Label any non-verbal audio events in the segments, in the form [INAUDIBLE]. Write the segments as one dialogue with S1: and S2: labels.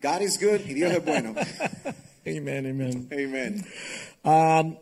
S1: God is good y Dios es bueno. [LAUGHS]
S2: Amen, amen.
S1: Amen.
S2: Um,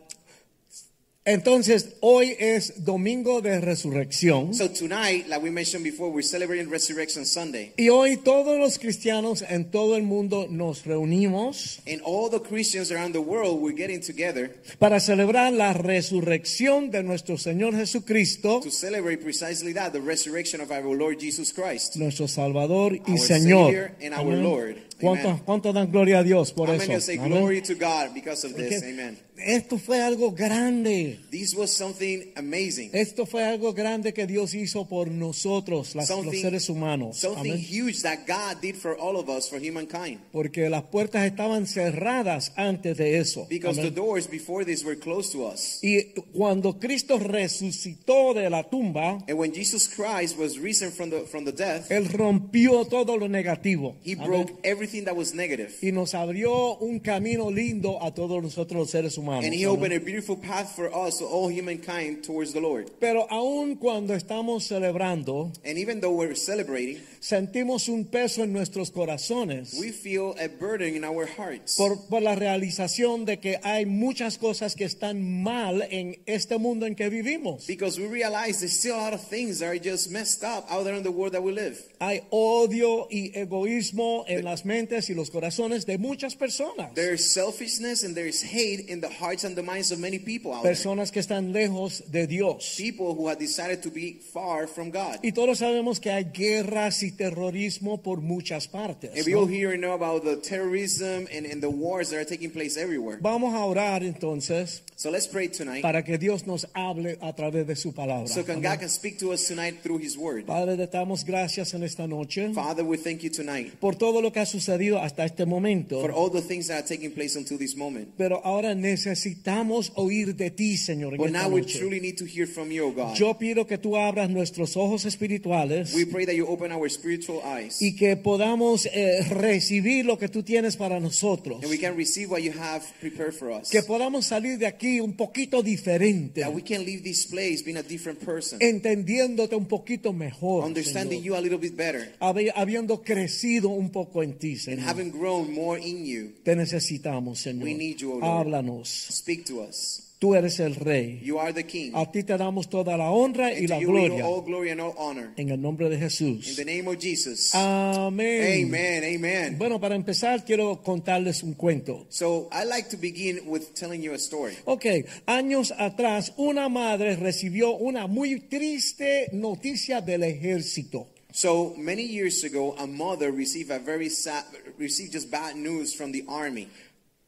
S2: entonces, hoy es domingo de resurrección.
S1: So tonight, like we mentioned before, we're celebrating Resurrection Sunday.
S2: Y hoy todos los cristianos en todo el mundo nos reunimos
S1: And all the Christians around the world, we're getting together
S2: para celebrar la resurrección de nuestro Señor Jesucristo,
S1: to celebrate precisely that, the resurrection of our Lord Jesus Christ.
S2: nuestro Salvador y
S1: Our
S2: Señor.
S1: Savior and our
S2: Amén.
S1: Lord.
S2: ¿Cuántos,
S1: Amen.
S2: cuántos dan gloria a Dios por
S1: How
S2: eso?
S1: many say
S2: Amén.
S1: glory to God because of this?
S2: Porque
S1: Amen.
S2: Esto fue algo grande.
S1: This was something amazing.
S2: Esto fue algo grande que Dios hizo por nosotros, las- los
S1: Something-
S2: seres humanos.
S1: Something huge that God did for all of us, for humankind.
S2: Porque las puertas estaban cerradas antes de eso.
S1: Because
S2: Amén.
S1: the doors before this were closed to us.
S2: Y cuando Cristo resucitó de la tumba,
S1: And when Jesus Christ was risen from the, from the death,
S2: Él rompió todo lo negativo.
S1: He
S2: Amén.
S1: broke everything that was negative.
S2: Y nos abrió un camino lindo a todos nosotros los seres humanos.
S1: And he opened a beautiful path for us, all humankind, towards the Lord.
S2: Pero aun cuando estamos celebrando,
S1: And even though we're celebrating,
S2: sentimos un peso en nuestros corazones
S1: we feel a burden in our hearts.
S2: por, por la realización de que hay muchas cosas que están mal en este mundo en que vivimos.
S1: Because we realize there's still a lot of things that are just messed up out there in the world that we live.
S2: Hay odio y egoísmo en las mentes y los corazones de muchas personas.
S1: There's selfishness and there's hate in the hearts and the minds of many people out there.
S2: Personas que están lejos de Dios.
S1: People who have decided to be far from God.
S2: Y todos sabemos que hay guerras y terrorismo por muchas partes.
S1: And we
S2: ¿no?
S1: all hear and know about the terrorism and, and the wars that are taking place everywhere.
S2: Vamos a orar entonces
S1: So let's pray tonight.
S2: para que Dios nos hable a través de su palabra.
S1: So can
S2: Amén.
S1: God can speak to us tonight through His Word.
S2: Padre, te damos gracias en esta noche
S1: Father, we thank you tonight
S2: por todo lo que ha sucedido hasta este momento.
S1: for all the things that are taking place until this moment.
S2: Pero ahora necesitamos oír de ti, Señor,
S1: But now we truly need to hear from you, God.
S2: Yo pido que tú abras nuestros ojos espirituales
S1: We pray that you open our spiritual eyes
S2: y que podamos eh, recibir lo que tú tienes para nosotros.
S1: and we can receive what you have prepared for us.
S2: Que podamos salir de aquí un poquito diferente,
S1: That we can leave this place being a different person,
S2: entendiéndote un poquito mejor,
S1: understanding
S2: Señor.
S1: you a little bit better,
S2: Habi- habiendo crecido un poco en ti,
S1: and
S2: Señor.
S1: having grown more in you.
S2: Te necesitamos, Señor.
S1: We need you, Lord.
S2: Háblanos.
S1: Speak to us.
S2: Tú eres el Rey.
S1: You are the King.
S2: A ti te damos toda la honra y
S1: And
S2: la
S1: you we
S2: gloria.
S1: all glory and all honor.
S2: En el nombre de
S1: In
S2: Jesús.
S1: the name of Jesus.
S2: Amén.
S1: Amen. Amen.
S2: Bueno, para empezar quiero contarles un cuento.
S1: So I like to begin with telling you a story.
S2: Ok, años atrás una madre recibió una muy triste noticia del ejército.
S1: So many years ago, a mother received a very sad, received just bad news from the army.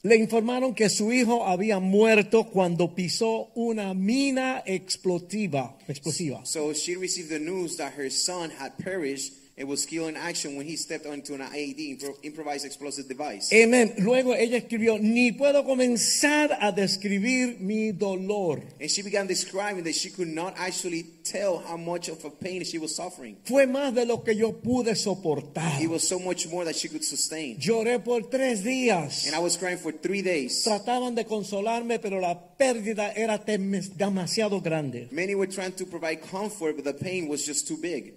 S2: Le informaron que su hijo había muerto cuando pisó una mina explosiva. explosiva.
S1: So she received the news that her son had perished and was killed in action when he stepped onto an IED, impro- improvised explosive device.
S2: Amén. Luego ella escribió, ni puedo comenzar a describir mi dolor.
S1: And she began describing that she could not actually tell how much of a pain she was suffering.
S2: Fue más de lo que yo pude soportar.
S1: It was so much more that she could sustain.
S2: Lloré por tres días.
S1: And I was crying for three days.
S2: Trataban de consolarme, pero la pérdida era demasiado grande.
S1: Many were trying to provide comfort, but the pain was just too big.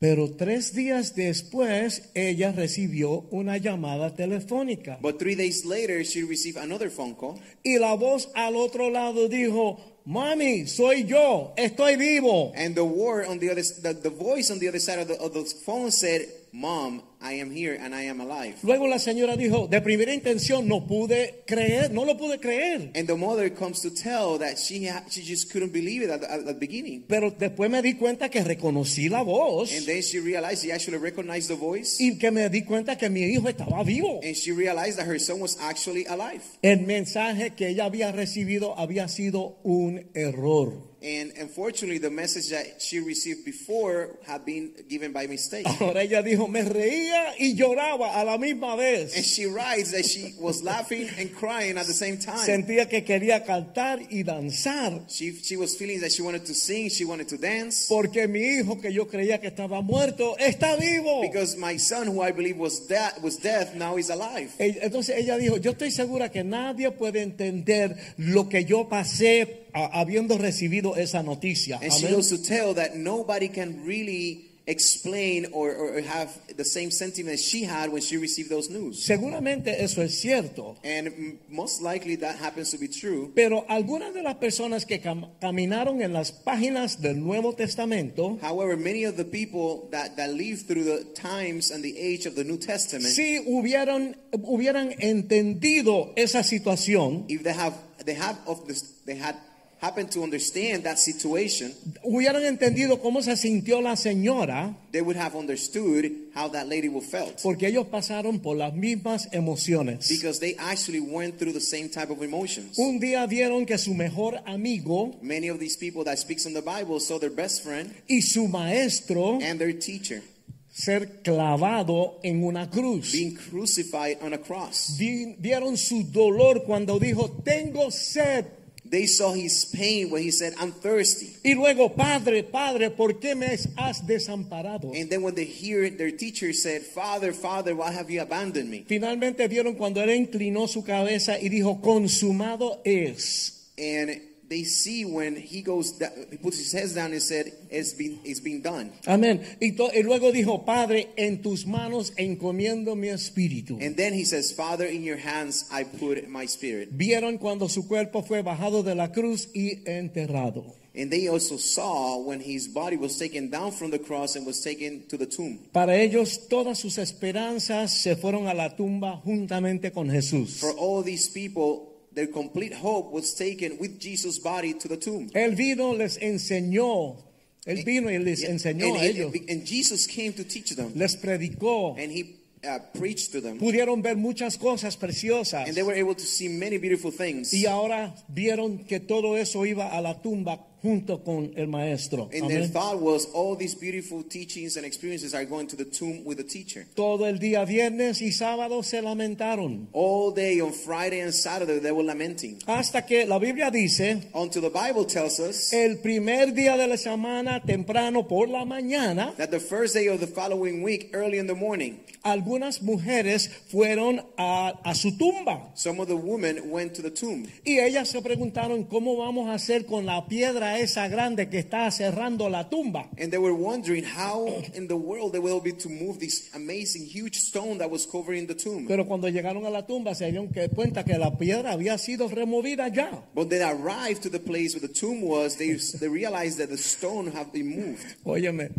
S2: Pero tres días después, ella recibió una llamada telefónica.
S1: But three days later, she received another phone call.
S2: Y la voz al otro lado dijo, mami, soy yo, estoy vivo.
S1: And the word on the other, the, the voice on the other side of the, of the phone said, Mom, I am here and I am alive.
S2: Luego la señora dijo, de primera intención no pude creer, no lo pude creer.
S1: And the mother comes to tell that she she just couldn't believe it at the, at the beginning.
S2: Pero después me di cuenta que reconocí la voz
S1: And then she realized she actually recognized the voice.
S2: y que me di cuenta que mi hijo estaba vivo.
S1: And she realized that her son was actually alive.
S2: El mensaje que ella había recibido había sido un error.
S1: And unfortunately, the message that she received before had been given by mistake. [LAUGHS]
S2: Ahora ella dijo, me reía y lloraba a la misma
S1: And she writes that she was laughing and crying at the same time.
S2: Sentía que quería cantar y danzar.
S1: She, she was feeling that she wanted to sing, she wanted to dance.
S2: Porque mi hijo que yo creía que estaba muerto está vivo.
S1: Because my son, who I believe was, da- was death, now is alive.
S2: Entonces ella dijo, yo estoy segura que nadie puede entender lo que yo pasé habiendo recibido esa noticia.
S1: And she goes to tell that nobody can really explain or, or have the same sentiment she had when she received those news.
S2: Seguramente eso es cierto.
S1: And most likely that happens to be true.
S2: Pero algunas de las personas que cam- caminaron en las páginas del Nuevo Testamento
S1: However, many of the people that, that lived through the times and the age of the New Testament,
S2: sí hubieran, hubieran entendido esa situación,
S1: if they have they have of this they had happened to understand that situation,
S2: hubieran entendido cómo se sintió la señora,
S1: they would have understood how that lady would felt.
S2: porque ellos pasaron por las mismas emociones.
S1: Because they actually went through the same type of emotions.
S2: Un día vieron que su mejor amigo
S1: Many of these people that speaks in the Bible saw their best friend
S2: y su maestro
S1: and their teacher
S2: ser clavado en una cruz.
S1: being crucified on a cross.
S2: Vi- Vieron su dolor cuando dijo, tengo sed.
S1: They saw his pain when he said, I'm thirsty.
S2: Y luego, Padre, Padre, ¿por qué me has desamparado?
S1: And then when they hear their teacher said, Father, Father, why have you abandoned me?
S2: Finalmente vieron cuando él inclinó su cabeza y dijo, consumado es.
S1: And they see when he goes, he puts his head down and said, it's been, it's been done.
S2: Amén. Y, to- y luego dijo, Padre, en tus manos encomiendo mi espíritu.
S1: And then he says, Father, in your hands I put my spirit.
S2: Vieron cuando su cuerpo fue bajado de la cruz y enterrado.
S1: And they also saw when his body was taken down from the cross and was taken to the tomb.
S2: Para ellos todas sus esperanzas se fueron a la tumba juntamente con Jesús.
S1: For all these people, their complete hope was taken with Jesus' body to the tomb.
S2: Él vino, les enseñó, él vino y les enseñó
S1: and,
S2: a ellos,
S1: and Jesus came to teach them.
S2: les predicó,
S1: And he uh, preached to them.
S2: pudieron ver muchas cosas preciosas
S1: And they were able to see many beautiful things.
S2: y ahora vieron que todo eso iba a la tumba junto con el maestro.
S1: And their
S2: Amén.
S1: thought was all these beautiful teachings and experiences are going to the tomb with the teacher.
S2: Todo el día viernes y sábado se lamentaron.
S1: All day on Friday and Saturday they were lamenting.
S2: Hasta que la Biblia dice,
S1: Until the Bible tells us
S2: el primer día de la semana, temprano por la mañana,
S1: that the first day of the following week, early in the morning,
S2: algunas mujeres fueron a, a su tumba.
S1: some of the women went to the tomb.
S2: Y ellas se preguntaron cómo vamos a hacer con la piedra esa grande que está cerrando la tumba.
S1: And they were wondering how in the world they will be to move this amazing huge stone that was covering the tomb.
S2: Pero cuando llegaron a la tumba se dieron cuenta que la piedra había sido removida ya.
S1: But they arrived to the place where the tomb was, they, they realized that the stone had been moved.
S2: Óyeme,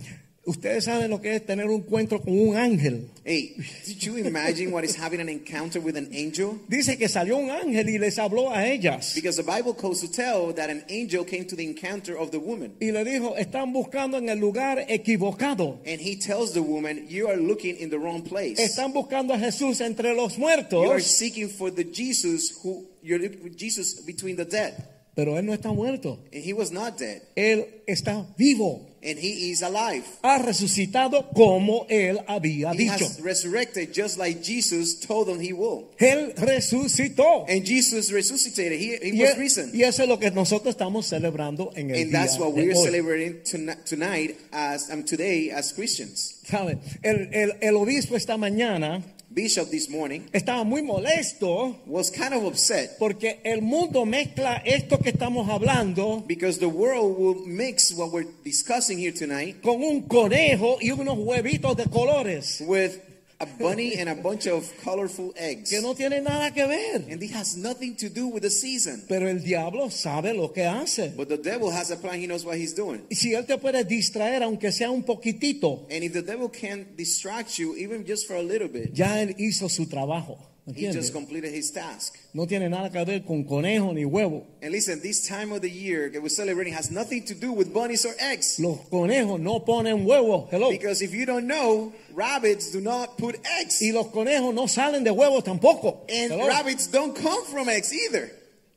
S2: ustedes saben lo que es tener un encuentro con un ángel.
S1: Hey, did you imagine what is having an encounter with an angel?
S2: Dice que salió un ángel y les habló a ellas.
S1: Because the Bible goes to tell that an angel came to the encounter of the woman.
S2: Y le dijo, están buscando en el lugar equivocado.
S1: And he tells the woman, You are looking in the wrong place.
S2: Están buscando a Jesús entre los
S1: You are
S2: muertos.
S1: seeking for the Jesus who you're Jesus between the dead.
S2: Pero él no está muerto.
S1: And he was not dead.
S2: Él está vivo.
S1: And he is alive.
S2: Ha resucitado como él había
S1: He
S2: dicho.
S1: has resurrected just like Jesus told them he will.
S2: Él resucitó.
S1: And Jesus resuscitated. He, he
S2: Y,
S1: was
S2: e-
S1: risen.
S2: y eso es lo que nosotros estamos celebrando en el
S1: And
S2: día
S1: that's what
S2: de
S1: we're
S2: hoy.
S1: celebrating tonight, tonight as um, today as Christians.
S2: ¿Sabe? El, el- el obispo esta mañana
S1: Bishop this morning
S2: estaba muy molesto
S1: was kind of upset
S2: porque el mundo mezcla esto que estamos hablando
S1: because the world will mix what we're discussing here tonight
S2: con un conejo y unos huevitos de colores.
S1: with a bunny and a bunch of colorful eggs.
S2: que no tienen nada que ver.
S1: And it has nothing to do with the season.
S2: Pero el diablo sabe lo que hace.
S1: But the devil has a plan, he knows what he's doing.
S2: Si él te puede distraer, aunque sea un poquitito,
S1: And if the devil can distract you, even just for a little bit,
S2: ya él hizo su trabajo.
S1: He just completed his task.
S2: No tiene nada que ver con conejo ni huevo.
S1: And listen, this time of the year that we're celebrating has nothing to do with bunnies or eggs.
S2: Los conejos no ponen huevos. Hello.
S1: Because if you don't know, rabbits do not put eggs.
S2: Y los conejos no salen de huevos tampoco.
S1: And
S2: Hello.
S1: rabbits don't come from eggs either.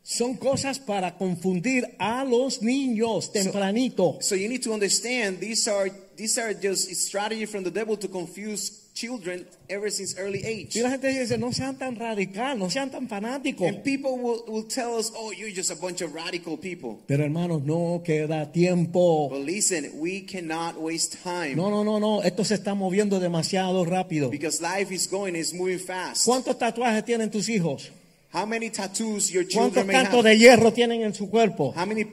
S2: Son cosas para confundir a los niños tempranito.
S1: So you need to understand these are these are just strategy from the devil to confuse children ever since early age.
S2: Y la gente dice, no sean tan radical, no sean tan fanáticos.
S1: And people will, will tell us, oh, you're just a bunch of radical people.
S2: Pero hermanos, no queda tiempo.
S1: But listen, we cannot waste time
S2: No, no, no, no. Esto se está moviendo demasiado rápido.
S1: because life is going, it's moving fast.
S2: ¿Cuántos tatuajes tienen tus hijos?
S1: How many tattoos your
S2: ¿Cuántos
S1: children may
S2: cantos de hierro tienen en su cuerpo?
S1: How many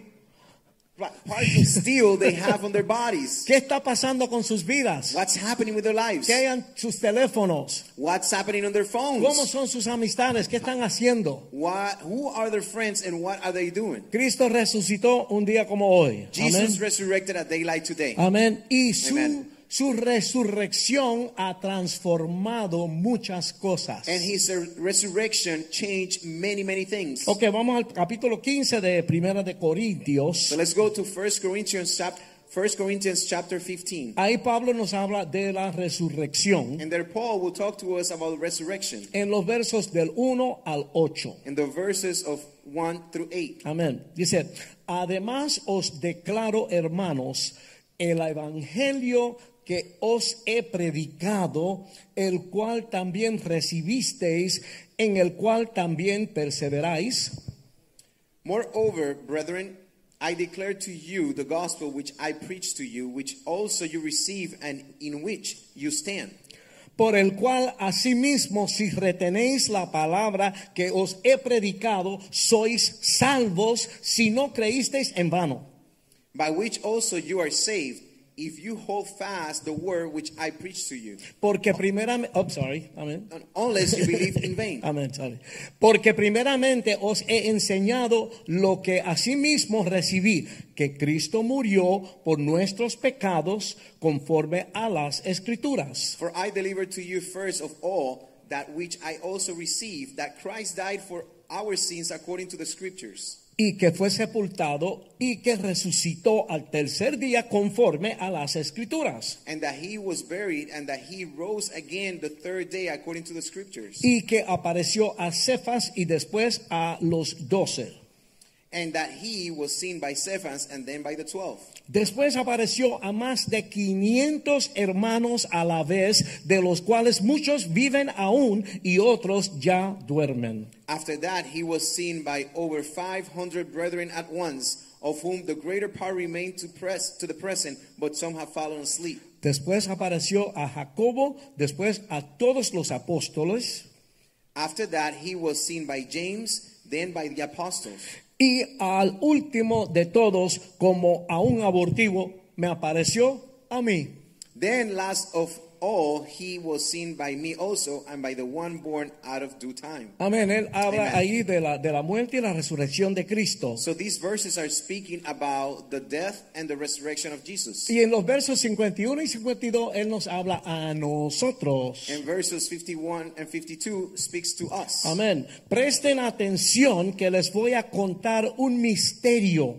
S1: parts of steel they have on their bodies?
S2: ¿Qué está pasando con sus vidas?
S1: What's happening with their lives?
S2: ¿Qué hay en sus teléfonos?
S1: What's happening on their
S2: ¿Cómo
S1: phones?
S2: son sus amistades? ¿Qué están haciendo?
S1: What, who are their friends and what are they doing?
S2: Cristo resucitó un día como hoy.
S1: Jesus
S2: Amén.
S1: resurrected at daylight today.
S2: Amén. Y su,
S1: Amen.
S2: Su resurrección ha transformado muchas cosas.
S1: And his resurrection changed many, many things.
S2: Ok, vamos al capítulo 15 de Primera de Corintios.
S1: So let's go to 1 Corinthians chapter 1 Corinthians chapter 15.
S2: Ahí Pablo nos habla de la resurrección
S1: And there Paul will talk to us about resurrection
S2: en los versos del 1 al 8.
S1: in the verses of 1 through 8.
S2: Amén. Dice, además os declaro, hermanos, el evangelio que os he predicado, el cual también recibisteis, en el cual también perseveráis,
S1: Moreover, brethren, I declare to you the gospel which I preached to you, which also you receive and in which you stand.
S2: por el cual asimismo si retenéis la palabra que os he predicado, sois salvos si no creísteis en vano.
S1: By which also you are saved, if you hold fast the word which I preach to you,
S2: Porque primeramente, oh, sorry, amén.
S1: unless you believe in vain. [LAUGHS]
S2: Amén, sorry. Porque primeramente os he enseñado lo que asimismo recibí, que Cristo murió por nuestros pecados conforme a las escrituras.
S1: For I delivered to you first of all that which I also received, that Christ died for our sins according to the scriptures,
S2: Y que fue sepultado y que resucitó al tercer día conforme a las escrituras.
S1: and that he was buried, and that he rose again the third day according to the scriptures,
S2: Y que apareció a Cefas y después a los doce.
S1: And that he was seen by Cephas and then by the twelve.
S2: Después apareció a más de 500 hermanos a la vez, de los cuales muchos viven aún y otros ya duermen.
S1: After that, he was seen by over 500 brethren at once, of whom the greater part remain to, press, to the present, but some have fallen asleep.
S2: Después apareció a Jacobo, después a todos los apóstoles
S1: After that, he was seen by James, then by the apostles.
S2: Y al último de todos, como a un abortivo, me apareció a mí.
S1: Then, last of all, he was seen by me also, and by the one born out of due time.
S2: Amén. Él habla
S1: Amen.
S2: ahí de la, de la muerte y la resurrección de Cristo.
S1: So these verses are speaking about the death and the resurrection of Jesus.
S2: Y en los versos 51 y 52, Él nos habla a nosotros.
S1: And verses 51 and 52 speaks to us.
S2: Amén. Presten atención que les voy a contar un misterio.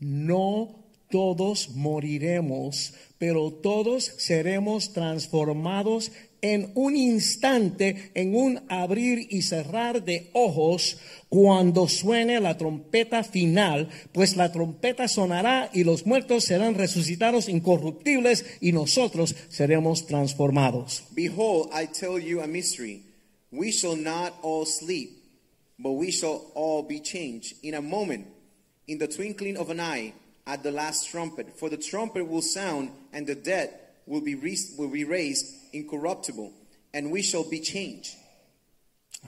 S2: No todos moriremos, pero todos seremos transformados en un instante, en un abrir y cerrar de ojos, cuando suene la trompeta final, pues la trompeta sonará y los muertos serán resucitados incorruptibles y nosotros seremos transformados.
S1: Behold, I tell you a mystery. We shall not all sleep, but we shall all be changed in a moment, in the twinkling of an eye, at the last trumpet. For the trumpet will sound, and the dead will be, will be raised incorruptible, and we shall be changed.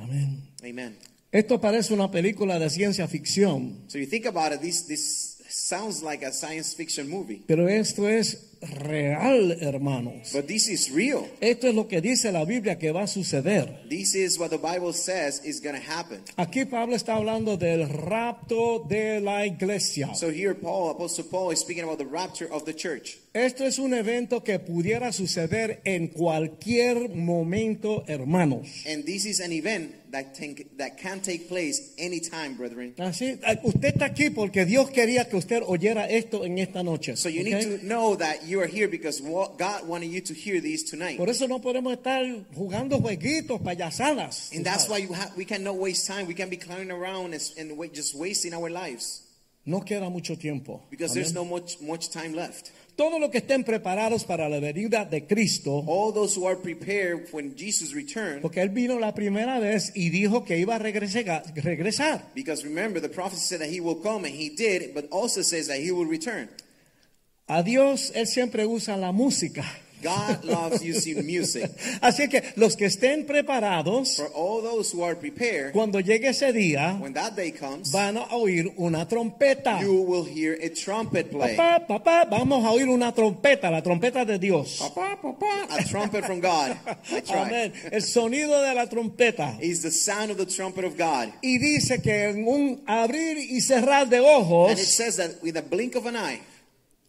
S2: Amén.
S1: Amen.
S2: Esto parece una película de ciencia ficción,
S1: So you think about it, this, this sounds like a science fiction movie,
S2: pero esto es real, hermanos.
S1: but this is real.
S2: Esto es lo que dice la Biblia que va a suceder.
S1: This is what the Bible says is going to happen.
S2: Aquí Pablo está hablando del rapto de la iglesia.
S1: So here, Paul, Apostle Paul, is speaking about the rapture of the church.
S2: Esto es un evento que pudiera suceder en cualquier momento, hermanos.
S1: And this is an event that, take, that can take place anytime, brethren.
S2: Así, eh, usted está aquí porque Dios quería que usted oyera esto en esta noche.
S1: So you
S2: ¿ok?
S1: need to know that you are here because God wanted you to hear these tonight.
S2: Por eso no podemos estar jugando jueguitos, payasadas.
S1: And that's why you we cannot waste time. We can't be clowning around and, and just wasting our lives
S2: No queda mucho tiempo.
S1: because
S2: Amén.
S1: there's no much, much time left.
S2: Todos los que estén preparados para la venida de Cristo,
S1: all those who are prepared when Jesus returns,
S2: porque Él vino la primera vez y dijo que iba a regresar.
S1: because remember the prophecy said that he will come and he did, but also says that he will return.
S2: A Dios Él siempre usa la música.
S1: God loves using music. [LAUGHS]
S2: Así que los que estén preparados,
S1: For all those who are prepared,
S2: cuando llegue ese día,
S1: when that day comes,
S2: van a oír una trompeta.
S1: you will hear a trumpet play.
S2: Papá, papá, vamos a oír una trompeta, la trompeta de Dios.
S1: Papa, papa, a trumpet from God.
S2: Amén. El sonido de la trompeta.
S1: Is the sound of the trumpet of God.
S2: Y dice que en un abrir y cerrar de
S1: And it
S2: ojos,
S1: says that with a blink of an eye,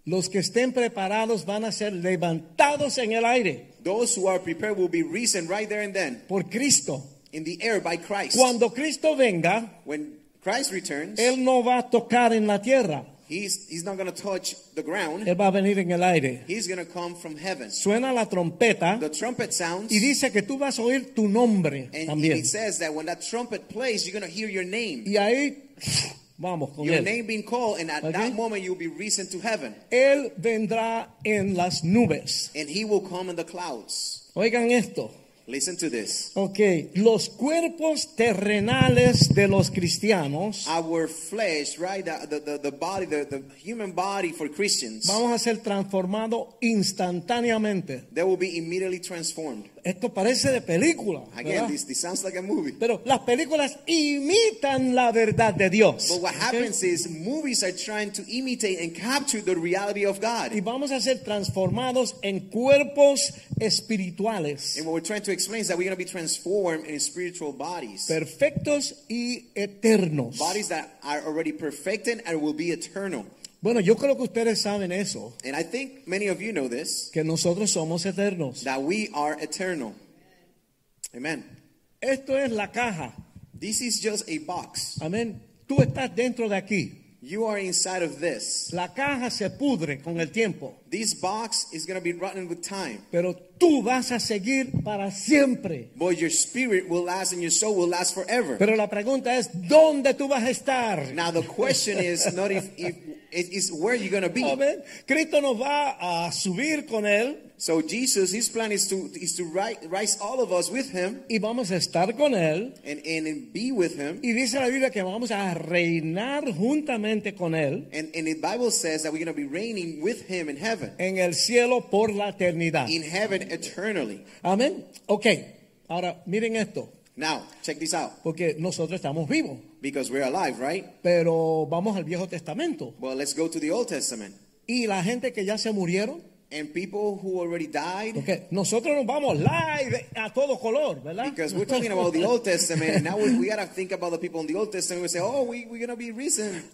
S2: los que estén preparados van a ser levantados en el aire
S1: those who are prepared will be risen right there and then
S2: por Cristo.
S1: in the air by Christ.
S2: Cuando Cristo venga,
S1: When Christ returns,
S2: Él no va a tocar en la tierra,
S1: he's, he's not going to touch the ground.
S2: Él va a venir en el aire.
S1: He's going to come from heaven.
S2: Suena la trompeta
S1: The trumpet sounds,
S2: y dice que tú vas a oír tu nombre
S1: and
S2: también.
S1: it says that when that trumpet plays, you're going to hear your name.
S2: Y ahí, vamos con
S1: Your
S2: Él.
S1: name being called, and at
S2: Okay.
S1: that moment you'll be risen to heaven.
S2: Él vendrá en las nubes.
S1: And he will come in the clouds.
S2: Oigan esto.
S1: Listen to this.
S2: Ok, los cuerpos terrenales de los cristianos
S1: Our flesh, right? The, the, the, the body, the, the human body for Christians,
S2: vamos a ser transformados instantáneamente.
S1: they will be immediately transformed.
S2: Esto parece de película,
S1: Again, this, this sounds like a movie.
S2: pero las películas imitan la verdad de Dios.
S1: But what happens is movies are trying to imitate and capture the reality of God.
S2: Y vamos a ser transformados en cuerpos espirituales,
S1: And what we're trying to explain is that we're going to be transformed in spiritual bodies.
S2: perfectos y eternos.
S1: Bodies that are already perfected and will be eternal.
S2: Bueno, yo creo que ustedes saben eso,
S1: And I think many of you know this,
S2: que nosotros somos eternos.
S1: that we are eternal. Amen.
S2: Esto es la caja.
S1: This is just a box.
S2: Amén. Tú estás dentro de aquí.
S1: You are inside of this.
S2: La caja se pudre con el tiempo,
S1: This box is going to be rotten with time.
S2: pero tú vas a seguir para siempre.
S1: But your spirit will last and your soul will last forever.
S2: Pero la pregunta es, ¿dónde tú vas a estar?
S1: Now the question is not if, if it is where you're going to be.
S2: Amén. Cristo nos va a subir con él
S1: So Jesus, his plan is to is to ri- rise all of us with him
S2: y vamos a estar con él.
S1: and, and, and be with him.
S2: Y dice la Biblia que vamos a reinar juntamente con él
S1: And, and the Bible says that we're going to be reigning with him in heaven.
S2: en el cielo por la eternidad.
S1: In heaven eternally.
S2: Amén. Ok, ahora miren esto,
S1: Now, check this out.
S2: porque nosotros estamos vivos,
S1: Because we're alive, right?
S2: pero vamos al Viejo Testamento.
S1: Well, let's go to the Old Testament.
S2: Y la gente que ya se murieron,
S1: And people who already died,
S2: porque nosotros nos vamos live a todo color, ¿verdad?
S1: because we're talking about the Old Testament, and now we, we got to think about the people in the Old Testament. We say, oh, we, we're going to be.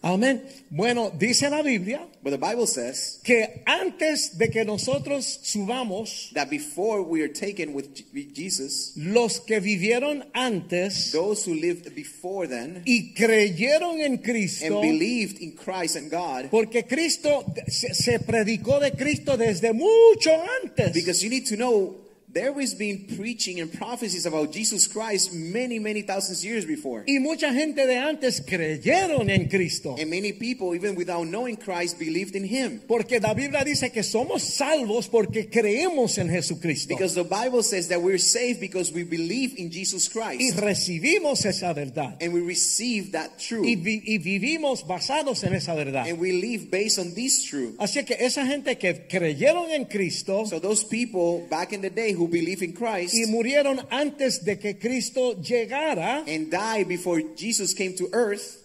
S2: Amén. Bueno, dice la Biblia
S1: But the Bible says
S2: que antes de que nosotros subamos,
S1: that before we are taken with J- with Jesus,
S2: los que vivieron antes
S1: those who lived before then
S2: y creyeron en Cristo,
S1: and believed in Christ and God,
S2: porque Cristo se, se predicó de Cristo desde mucho antes.
S1: because you need to know there has been preaching and prophecies about Jesus Christ many, many thousands years before.
S2: Y mucha gente de antes creyeron en Cristo.
S1: And many people, even without knowing Christ, believed in Him.
S2: Porque la Biblia dice que somos salvos porque creemos en Jesucristo.
S1: Because the Bible says that we're saved because we believe in Jesus Christ.
S2: Y recibimos esa verdad.
S1: And we receive that
S2: Y,
S1: truth.
S2: vi- y vivimos basados en esa verdad.
S1: And we live based on this truth.
S2: Así que esa gente que creyeron en Cristo
S1: So those people back in the day who believe in Christ
S2: y murieron antes de que Cristo llegara,
S1: and die before Jesus came to earth,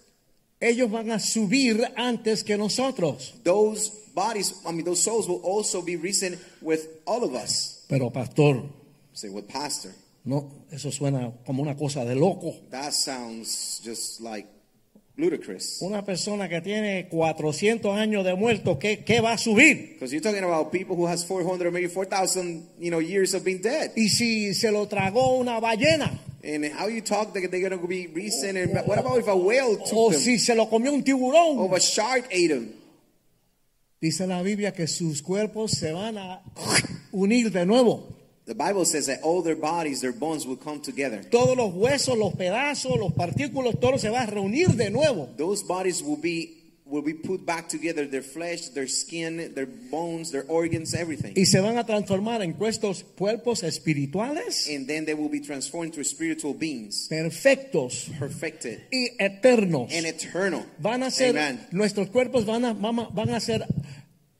S2: ellos van a subir antes que nosotros.
S1: those bodies, I mean, those souls will also be risen with all of us.
S2: Pero pastor,
S1: Say, what pastor?
S2: no, eso suena como una cosa de loco.
S1: That sounds just like ludicrous.
S2: Una persona que tiene 400 años de muerto, ¿qué, qué va a subir?
S1: Because you're talking about people who has 400 or maybe 4,000, you know, years of being dead.
S2: Y si se lo tragó una ballena,
S1: And how you talk that they're going to be risen. And what about if a whale took
S2: o
S1: them?
S2: si se lo comió un tiburón,
S1: Or if a shark ate them?
S2: dice la Biblia que sus cuerpos se van a unir de nuevo.
S1: The Bible says that all their bodies, their bones will come together.
S2: Todos los huesos, los pedazos, los partículas, todo se va a reunir de nuevo.
S1: Those bodies will be will be put back together, their flesh, their skin, their bones, their organs, everything.
S2: Y se van a transformar en cuerpos, cuerpos espirituales
S1: And then they will be transformed into spiritual beings,
S2: perfectos
S1: perfected
S2: y eternos.
S1: and eternal.
S2: Van a ser,
S1: Amen.
S2: nuestros cuerpos van a- van a ser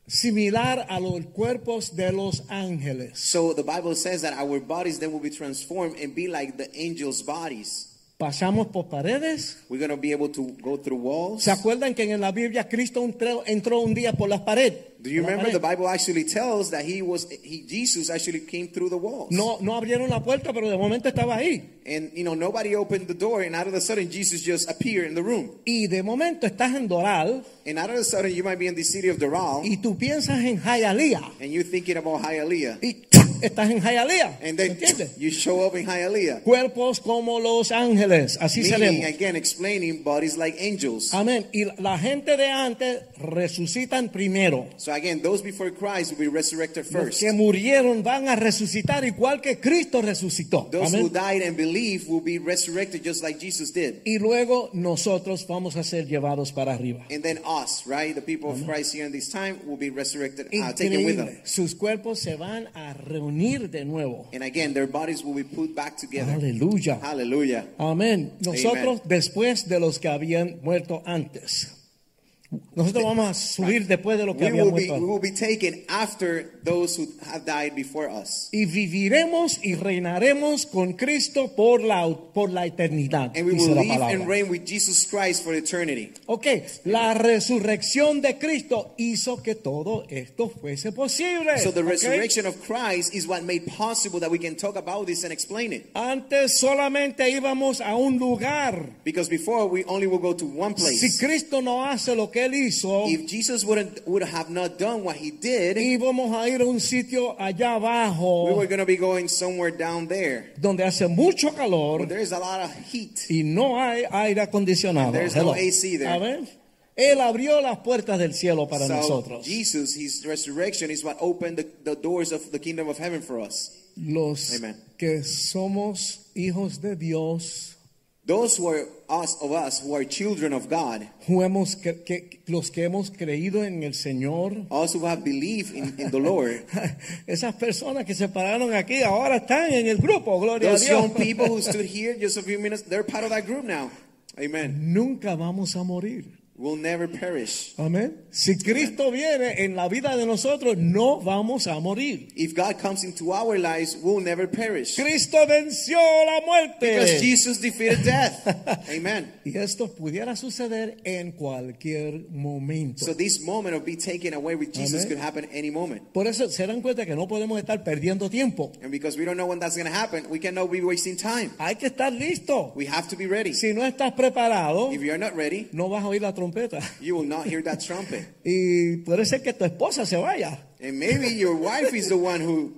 S2: similar a los cuerpos de los ángeles.
S1: So the Bible says that our bodies then will be transformed and be like the angels' bodies.
S2: Pasamos por paredes.
S1: We're going to be able to go through walls.
S2: ¿Se acuerdan que en la Biblia Cristo entró, entró un día por las paredes?
S1: Do you remember the. Bible actually tells that he was he Jesus actually came through the walls.
S2: No, no abrieron la puerta, pero de momento estaba ahí.
S1: And you know nobody opened the door and out of a sudden Jesus just appeared in the room.
S2: Y de momento estás en Doral
S1: And out of a sudden you might be in the city of Doral
S2: y tú piensas en Hialeah.
S1: and you're thinking about Hialeah.
S2: Y estás en Hialeah.
S1: And then
S2: ¿Entiendes? [LAUGHS]
S1: you show up in Hialeah.
S2: Cuerpos como los ángeles. Así
S1: Meaning,
S2: seremos.
S1: again, explaining bodies like angels.
S2: Amén. Y la gente de antes resucitan primero.
S1: So again, those before Christ will be resurrected
S2: Los
S1: first.
S2: que murieron van a resucitar igual que Cristo resucitó.
S1: Those who
S2: Amén.
S1: died and believe will be resurrected just like Jesus did.
S2: Y luego nosotros vamos a ser llevados para arriba.
S1: And then us, right? The people of Christ here in this time will be resurrected, uh, taken with them.
S2: Sus cuerpos se van a reunir de nuevo.
S1: And again, their bodies will be put back together.
S2: Aleluya.
S1: Hallelujah.
S2: Amén. Nosotros después de los que habían muerto antes. Nosotros vamos a subir después de los que
S1: We will, be,
S2: muerto
S1: we
S2: antes.
S1: will be taken after those who have died before us.
S2: Y viviremos y reinaremos con Cristo por la, por la eternidad.
S1: And we will
S2: la
S1: live and reign with Jesus Christ for eternity.
S2: Ok, la resurrección de Cristo hizo que todo esto fuese posible.
S1: So the resurrection of Christ is what made possible that we can talk about this and explain it.
S2: Antes solamente íbamos a un lugar.
S1: Because before we only will go to one
S2: Si
S1: place.
S2: Cristo no hace lo que él hizo,
S1: If Jesus wouldn't would have not done what he did,
S2: íbamos a ir a un sitio allá
S1: we
S2: abajo
S1: were going to be going somewhere down there.
S2: donde hace mucho calor
S1: there's a lot of heat.
S2: y no hay aire acondicionado.
S1: There's no. AC there.
S2: A ver, él abrió las puertas del cielo para
S1: So
S2: nosotros.
S1: Jesus, his resurrection is what opened the, the doors of the kingdom of heaven for us.
S2: Los
S1: Amen.
S2: que somos hijos de Dios,
S1: Those who are us of us who are children of God,
S2: who hemos cre- que- los que hemos creído en el Señor,
S1: also who have believed in, in the Lord. [LAUGHS]
S2: esas personas que se pararon aquí ahora están en el grupo, gloria a
S1: Those
S2: Dios.
S1: young people who stood [LAUGHS] here just a few minutes, they're part of that group now. Amen.
S2: Nunca vamos a morir.
S1: Will never perish.
S2: Amén. Si Cristo viene en la vida de nosotros, no vamos a morir.
S1: If God comes into our lives, we'll never perish.
S2: Cristo venció la
S1: Because
S2: muerte.
S1: Jesus defeated death. [LAUGHS] Amen.
S2: Y esto pudiera suceder en cualquier momento.
S1: So this moment of being taken away with Jesus
S2: Amen.
S1: could happen any moment.
S2: Por eso se dan cuenta que no podemos estar perdiendo tiempo.
S1: And because we don't know when that's going to happen, we cannot be wasting time.
S2: Hay que estar listo.
S1: We have to be ready.
S2: Si no estás preparado,
S1: If you're not ready,
S2: no vas a oír la trompeta.
S1: you will not hear that trumpet. [LAUGHS]
S2: Y puede ser que tu esposa se vaya.
S1: And maybe your wife is the one who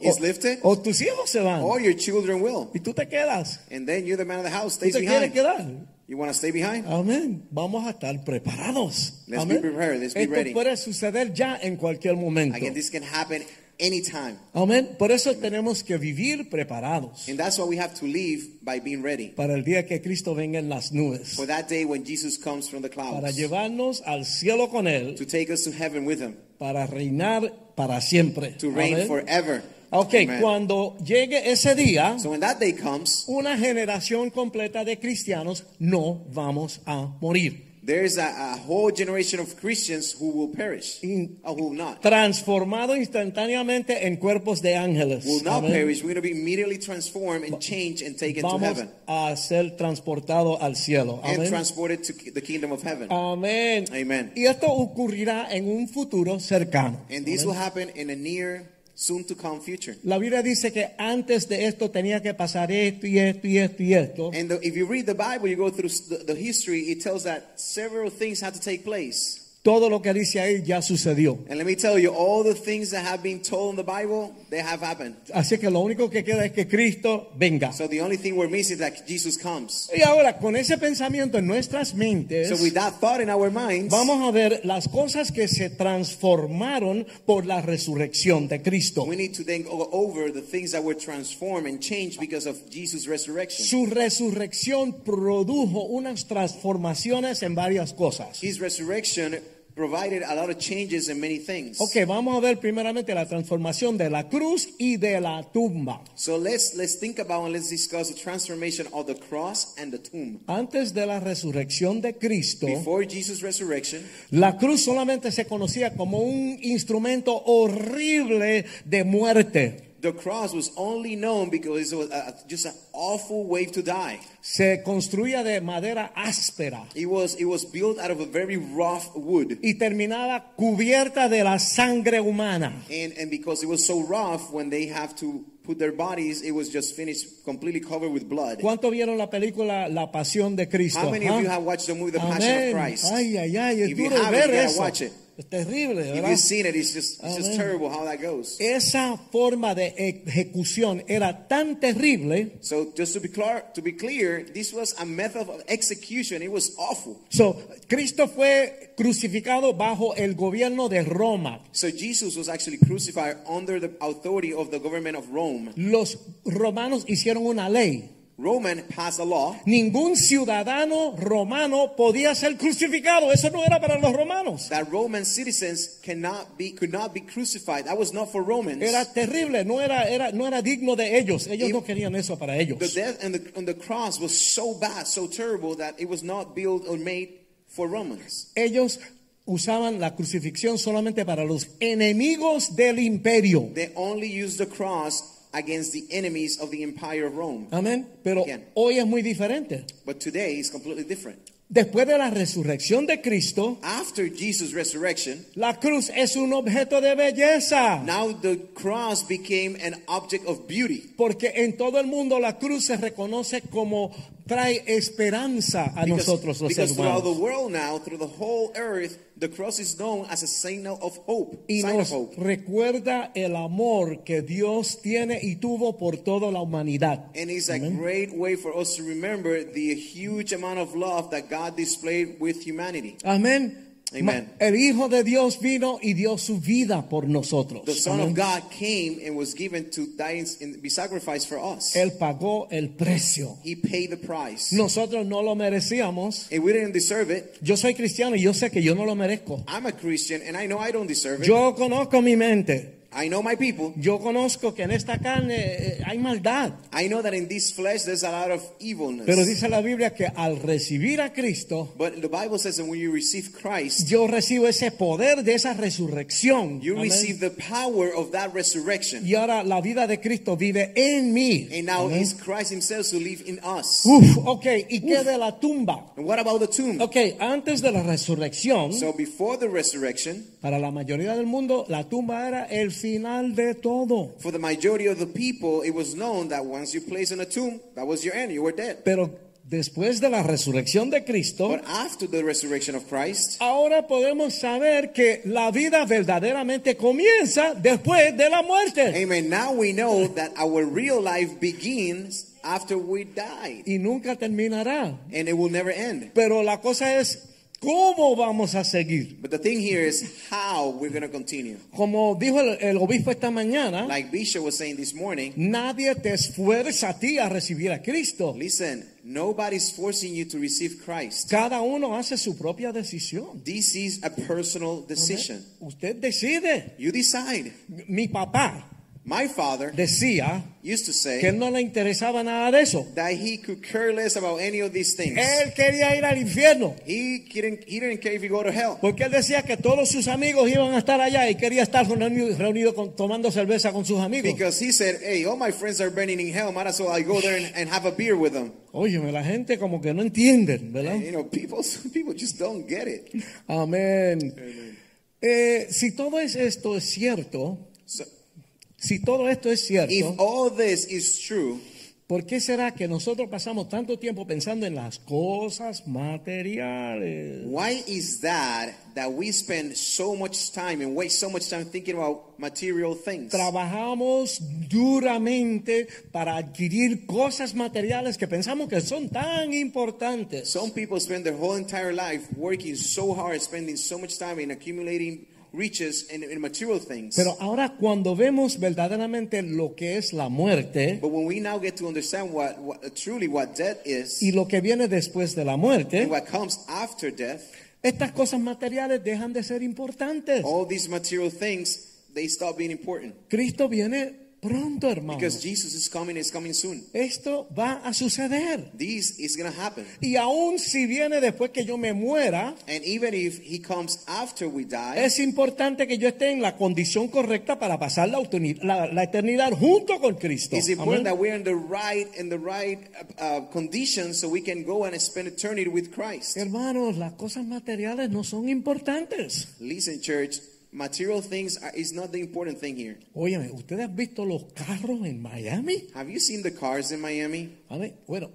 S1: is lifted,
S2: O tus hijos se van.
S1: or your children will.
S2: Y tú te quedas.
S1: And then you're the man of the house,
S2: Tú
S1: stays
S2: te
S1: behind.
S2: quedar.
S1: You want to stay behind?
S2: Amén. Vamos a estar preparados.
S1: Let's
S2: Amén.
S1: be prepared. Let's be
S2: Esto
S1: ready.
S2: puede suceder ya en cualquier momento.
S1: Again, this can happen anytime.
S2: Amén. Por eso tenemos que vivir preparados
S1: And that's why we have to live by being ready
S2: para el día que Cristo venga en las nubes.
S1: for that day when Jesus comes from the
S2: Para
S1: clouds
S2: llevarnos al cielo con Él.
S1: to take us to heaven with him,
S2: Para reinar para siempre.
S1: to reign forever.
S2: Ok,
S1: Amen.
S2: cuando llegue ese día,
S1: So when that day comes,
S2: una generación completa de cristianos no vamos a morir.
S1: There's a, a whole generation of Christians who will perish, or who will not.
S2: Transformado instantáneamente en cuerpos de ángeles.
S1: Will not
S2: Amén.
S1: perish. We're going to be immediately transformed and changed and taken to
S2: Vamos
S1: heaven
S2: a ser transportados al cielo.
S1: and transported to the kingdom of heaven.
S2: Amén.
S1: Amen.
S2: Y esto ocurrirá en un futuro cercano.
S1: And this will happen in a near, soon to come future.
S2: La Biblia dice que antes de esto tenía que pasar esto y esto y esto y esto.
S1: And the, if you read the Bible, you go through the, the history, it tells that several things had to take place.
S2: Todo lo que dice ahí ya sucedió.
S1: And let me tell you, all the things that have been told in the Bible, they have happened.
S2: Así que lo único que queda es que Cristo venga.
S1: So the only thing we're missing is that Jesus comes.
S2: Y ahora, con ese pensamiento en nuestras mentes,
S1: So with that thought in our minds,
S2: vamos a ver las cosas que se transformaron por la resurrección de Cristo.
S1: we need to then go over the things that were transformed and changed because of Jesus' resurrection.
S2: Su resurrección produjo unas transformaciones en varias cosas.
S1: His resurrection provided a lot of changes in many things.
S2: Ok, vamos a ver primeramente la transformación de la cruz y de la tumba.
S1: So let's let's think about and let's discuss the transformation of the cross and the tomb.
S2: Antes de la resurrección de Cristo,
S1: Before Jesus' resurrection,
S2: la cruz solamente se conocía como un instrumento horrible de muerte.
S1: The cross was only known because it was a, just an awful way to die.
S2: Se construía de madera áspera
S1: It was it was built out of a very rough wood.
S2: y terminaba cubierta de la sangre humana.
S1: And and because it was so rough when they have to put their bodies, it was just finished completely covered with blood.
S2: ¿Cuánto vieron la película La Pasión de Cristo?
S1: How many
S2: ah?
S1: of you have watched the movie The Passion of Christ?
S2: Ay, ay, ay, es
S1: If you haven't,
S2: ver
S1: you gotta
S2: eso.
S1: watch it.
S2: Es terrible,
S1: you've seen it, it's just it's just terrible how that goes.
S2: Esa forma de ejecución era tan terrible.
S1: So just to be clear, to be clear, this was a method of execution. It was awful.
S2: So, Cristo fue crucificado bajo el gobierno de Roma.
S1: So Jesus was actually crucified under the authority of the government of Rome.
S2: Los romanos hicieron una ley.
S1: Roman passed a law
S2: Ningún ciudadano romano podía ser crucificado. Eso no era para los romanos.
S1: that Roman citizens cannot be could not be crucified. That was not for Romans.
S2: Era terrible, no era, era, no era digno de ellos. Ellos
S1: Y-
S2: no querían eso para ellos.
S1: The death and the, on the cross was so bad, so terrible that it was not built or made for Romans.
S2: Ellos usaban la crucifixión solamente para los enemigos del imperio.
S1: They only used the cross against the enemies of the empire of Rome.
S2: Amén. Pero
S1: Again.
S2: hoy es muy diferente.
S1: But today is completely different.
S2: Después de la resurrección de Cristo,
S1: After Jesus' resurrection,
S2: la cruz es un objeto de belleza.
S1: now the cross became an object of beauty.
S2: Porque en todo el mundo la cruz se reconoce como trae esperanza a
S1: Because,
S2: nosotros los
S1: because throughout the world now, through the whole earth, the cross is known as a signal of hope.
S2: Y
S1: sign
S2: nos
S1: of hope.
S2: recuerda el amor que Dios tiene y tuvo por toda la humanidad.
S1: And it's a great way for us to remember the huge amount of love that God displayed with humanity.
S2: Amén.
S1: Amen.
S2: El Hijo de Dios vino y dio su vida por nosotros.
S1: The Son
S2: Amén.
S1: of God came and was given to die and be sacrificed for us.
S2: Él pagó el precio.
S1: He paid the price.
S2: Nosotros no lo merecíamos.
S1: And we didn't deserve it.
S2: Yo soy cristiano y yo sé que yo no lo merezco.
S1: I'm a Christian and I know I don't deserve it.
S2: Yo conozco mi mente.
S1: I know my people.
S2: Yo conozco que en esta carne eh, hay maldad.
S1: I know that in this flesh there's a lot of evilness.
S2: Pero dice la Biblia que al recibir a Cristo,
S1: but the Bible says that when you receive Christ,
S2: yo recibo ese poder de esa resurrección.
S1: you
S2: Amén.
S1: receive the power of that resurrection.
S2: Y ahora la vida de Cristo vive en mí.
S1: And now
S2: Amén.
S1: it's Christ himself who live in us.
S2: Uf, ok, ¿y qué de la tumba?
S1: And what about the tomb?
S2: Ok, antes de la resurrección,
S1: So before the resurrection,
S2: para la mayoría del mundo, la tumba era el final de todo.
S1: for the majority of the people, it was known that once you place in a tomb, that was your end. You were dead.
S2: Pero después de la resurrección de Cristo,
S1: But after the resurrection of Christ,
S2: ahora podemos saber que la vida verdaderamente comienza después de la muerte.
S1: amen. Now we know that our real life begins after we died,
S2: Y nunca terminará.
S1: and it will never end.
S2: Pero la cosa es, ¿cómo vamos a seguir?
S1: But the thing here is how we're going to continue.
S2: Como dijo el, el obispo esta mañana,
S1: Like Bishop was saying this morning,
S2: nadie te esfuerza a ti a recibir a Cristo.
S1: listen, nobody's forcing you to receive Christ.
S2: Cada uno hace su propia decisión.
S1: This is a personal decision.
S2: Usted decide.
S1: You decide.
S2: Mi papá
S1: My father
S2: decía
S1: used to
S2: que
S1: say
S2: él no le interesaba nada de eso.
S1: that he could care less about any of these things.
S2: Él quería ir al infierno.
S1: He didn't, he didn't care if you go to hell.
S2: Porque él decía que todos sus amigos iban a estar allá y quería estar reunido, con- tomando cerveza con sus amigos.
S1: Because he said, hey, all my friends are burning in hell. Might as well I go there and, and have a beer with them.
S2: Óyeme, la gente como que no entienden, ¿verdad?
S1: And, you know, people, [LAUGHS] people just don't get it.
S2: Amén. Eh, si todo es esto es cierto,
S1: So,
S2: si todo esto es
S1: if
S2: cierto,
S1: all this is true,
S2: ¿Por qué será que nosotros pasamos tanto tiempo pensando en las cosas materiales?
S1: Why is that that we spend so much time and waste so much time thinking about material things?
S2: Trabajamos duramente para adquirir cosas materiales que pensamos que son tan importantes.
S1: Some people spend their whole entire life working so hard, spending so much time in accumulating riches and, and material things.
S2: Pero ahora cuando vemos verdaderamente lo que es la muerte
S1: but when we now get to understand what, what truly what death is
S2: y lo que viene después de la muerte,
S1: and what comes after death,
S2: estas cosas materiales dejan de ser importantes.
S1: all these material things they stop being important
S2: Cristo viene pronto, hermano.
S1: because Jesus is coming. Is coming soon.
S2: Esto va a suceder.
S1: This is gonna happen.
S2: Y aun si viene después que yo me muera,
S1: And even if He comes after we die,
S2: es importante que yo esté en la condición correcta para pasar la, la- la eternidad junto con Cristo.
S1: It's important
S2: Amén.
S1: that we're in the right in the right uh, uh, conditions so we can go and spend eternity with Christ.
S2: Hermanos, las cosas materiales no son importantes.
S1: Listen, church, material things are, is not the important thing here.
S2: Óyeme, ¿ustedes han visto los carros en Miami?
S1: Have you seen the cars in Miami?
S2: A ver, bueno,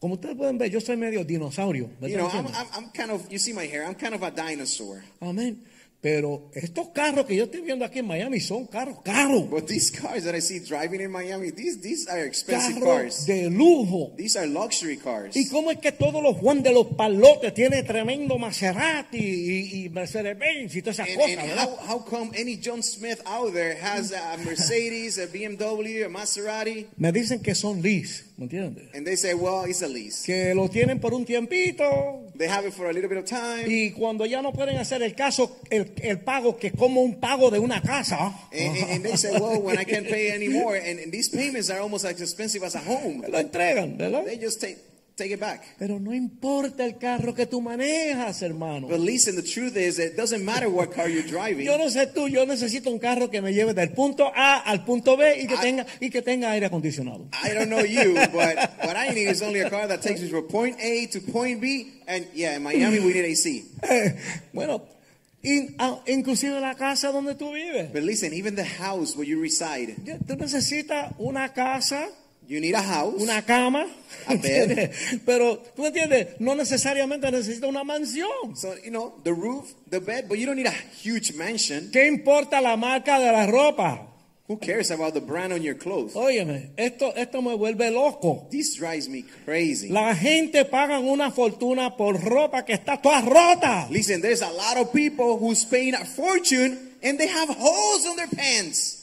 S2: como ustedes pueden ver, yo soy medio dinosaurio.
S1: You know, I'm, I'm, I'm kind of, you see my hair, I'm kind of a dinosaur.
S2: Amén. Pero estos carros que yo estoy viendo aquí en Miami son carros caros.
S1: But these cars that I see driving in Miami, these, these are expensive
S2: Carros
S1: cars.
S2: de lujo.
S1: These are luxury cars.
S2: ¿Y cómo es que todos los Juan de los Palotes tienen tremendo Maserati y, y Mercedes-Benz y todas esas
S1: And,
S2: cosas,
S1: and
S2: verdad?
S1: how, how come any John Smith out there has a Mercedes, a BMW, a Maserati?
S2: Me dicen que son lease, ¿me entiendes?
S1: And they say, well, it's a lease.
S2: Que lo tienen por un tiempito
S1: They have it for a little bit of time.
S2: y cuando ya no pueden hacer el caso, el, el pago que como un pago de una casa,
S1: And, and, and they say, well, when I can't pay anymore, and, and these payments are almost as expensive as a home,
S2: lo entregan, ¿verdad?
S1: they just take, take it back.
S2: Pero no importa el carro que tú manejas, hermano.
S1: But listen, the truth is, it doesn't matter what car you're driving.
S2: Yo no sé tú, yo necesito un carro que me lleve del punto A al punto B y que
S1: I-
S2: tenga y que tenga aire acondicionado.
S1: I don't know you, [LAUGHS] but what I need is only a car that takes me from point A to point B. And yeah, in Miami we need AC.
S2: Eh, bueno, in- ah, inclusive la casa donde tú vives.
S1: But listen, even the house where you reside,
S2: Tú necesitas una casa,
S1: you need a house.
S2: una cama,
S1: A bed. [LAUGHS]
S2: pero tú entiendes, no necesariamente necesitas una mansión.
S1: So, you know, the roof, the bed, but you don't need a huge mansion.
S2: ¿Qué importa la marca de la ropa?
S1: Who cares about the brand on your clothes?
S2: Óyeme, esto, esto me vuelve loco.
S1: This drives me crazy.
S2: La gente pagan una fortuna por ropa que está toda rota.
S1: Listen, there's a lot of people who's paying a fortune and they have holes on their pants.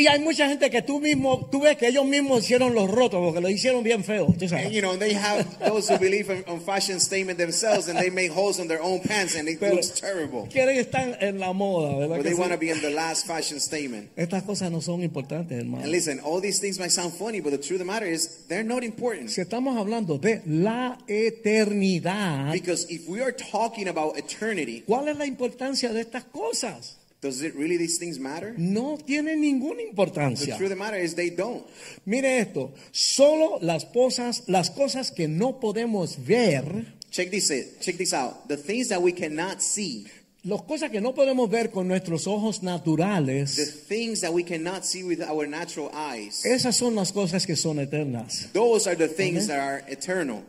S2: Y hay mucha gente que tú mismo, tú ves que ellos mismos hicieron los rotos porque lo hicieron bien feo. tú sabes.
S1: And you know, they have those who believe in, on fashion statement themselves and they make holes on their own pants and it
S2: Pero-
S1: looks terrible.
S2: Quieren estar en la moda, ¿verdad?
S1: But they
S2: sí?
S1: want to be in the last fashion statement.
S2: Estas cosas no son importantes, hermano.
S1: And listen, all these things might sound funny, but the truth of the matter is they're not important.
S2: Si estamos hablando de la eternidad,
S1: Because if we are talking about eternity,
S2: ¿cuál es la importancia de estas cosas?
S1: Does it really these things matter?
S2: No tienen ninguna
S1: The
S2: importancia.
S1: truth of the matter is they don't.
S2: Mire esto, solo las cosas, las cosas que no podemos ver,
S1: Check this it. Check this out. The things that we cannot see,
S2: las cosas que no podemos ver con nuestros ojos
S1: the
S2: naturales,
S1: things that we cannot see with our natural eyes,
S2: esas son las cosas que son eternas.
S1: those are the things
S2: Amen.
S1: that are eternal.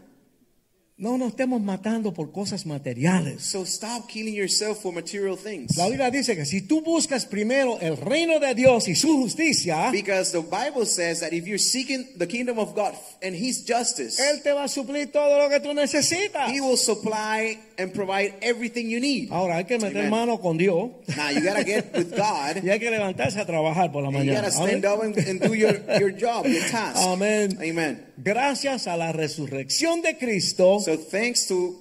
S2: No nos estemos matando por cosas materiales.
S1: So stop killing yourself for material things.
S2: La Biblia dice que si tú buscas primero el reino de Dios y su justicia,
S1: Because the Bible says that if you're seeking the kingdom of God and His justice,
S2: Él te va a suplir todo lo que tú necesitas.
S1: He will supply and provide everything you need.
S2: Ahora hay que meter
S1: Amen.
S2: mano con Dios
S1: Now you gotta get with [LAUGHS] God.
S2: y hay que levantarse a trabajar por la
S1: And you
S2: mañana.
S1: gotta stand up and, and do your, your job, your [LAUGHS] task.
S2: Amén.
S1: Amen.
S2: Gracias a la resurrección de Cristo,
S1: So thanks to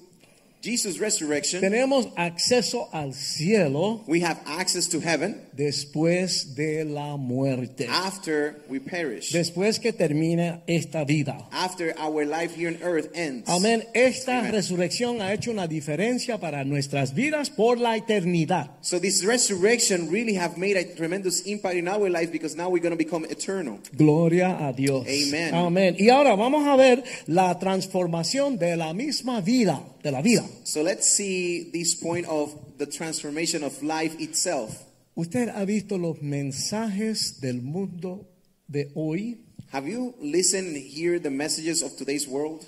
S1: Jesus' resurrection,
S2: tenemos acceso al cielo
S1: we have access to heaven
S2: después de la muerte.
S1: after we perish.
S2: Después que termine esta vida.
S1: After our life here on earth ends.
S2: Amén. Esta
S1: Amen.
S2: resurrección ha hecho una diferencia para nuestras vidas por la eternidad.
S1: So this resurrection really have made a tremendous impact in our life because now we're going to become eternal.
S2: Gloria a Dios.
S1: Amen.
S2: Amén. Y ahora vamos a ver la transformación de la misma vida, de la vida.
S1: So let's see this point of the transformation of life itself.
S2: Usted ha visto los mensajes del mundo de hoy.
S1: Have you listened and hear the messages of today's world?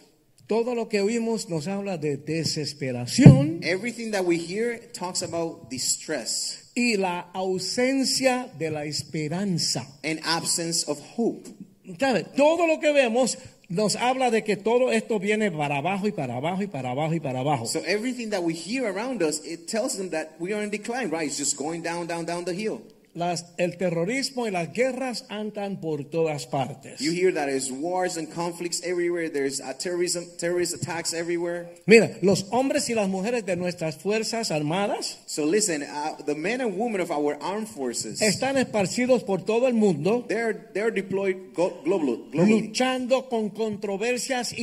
S2: Todo lo que oímos nos habla de desesperación
S1: Everything that we hear talks about distress
S2: y la ausencia de la esperanza.
S1: and absence of hope.
S2: ¿Sabe? Todo lo que vemos nos habla de que todo esto viene para abajo y para abajo y para abajo y para abajo.
S1: So everything that we hear around us, it tells them that we are in decline, right? It's just going down, down, down the hill.
S2: Las- el terrorismo y las guerras andan por todas partes.
S1: You hear that there's wars and conflicts everywhere. There's uh, terrorism, terrorist attacks everywhere.
S2: Mira, los hombres y las mujeres de nuestras fuerzas armadas
S1: So listen, uh, the men and women of our armed forces,
S2: están esparcidos por todo el mundo
S1: they're they're deployed globally,
S2: luchando con controversias
S1: and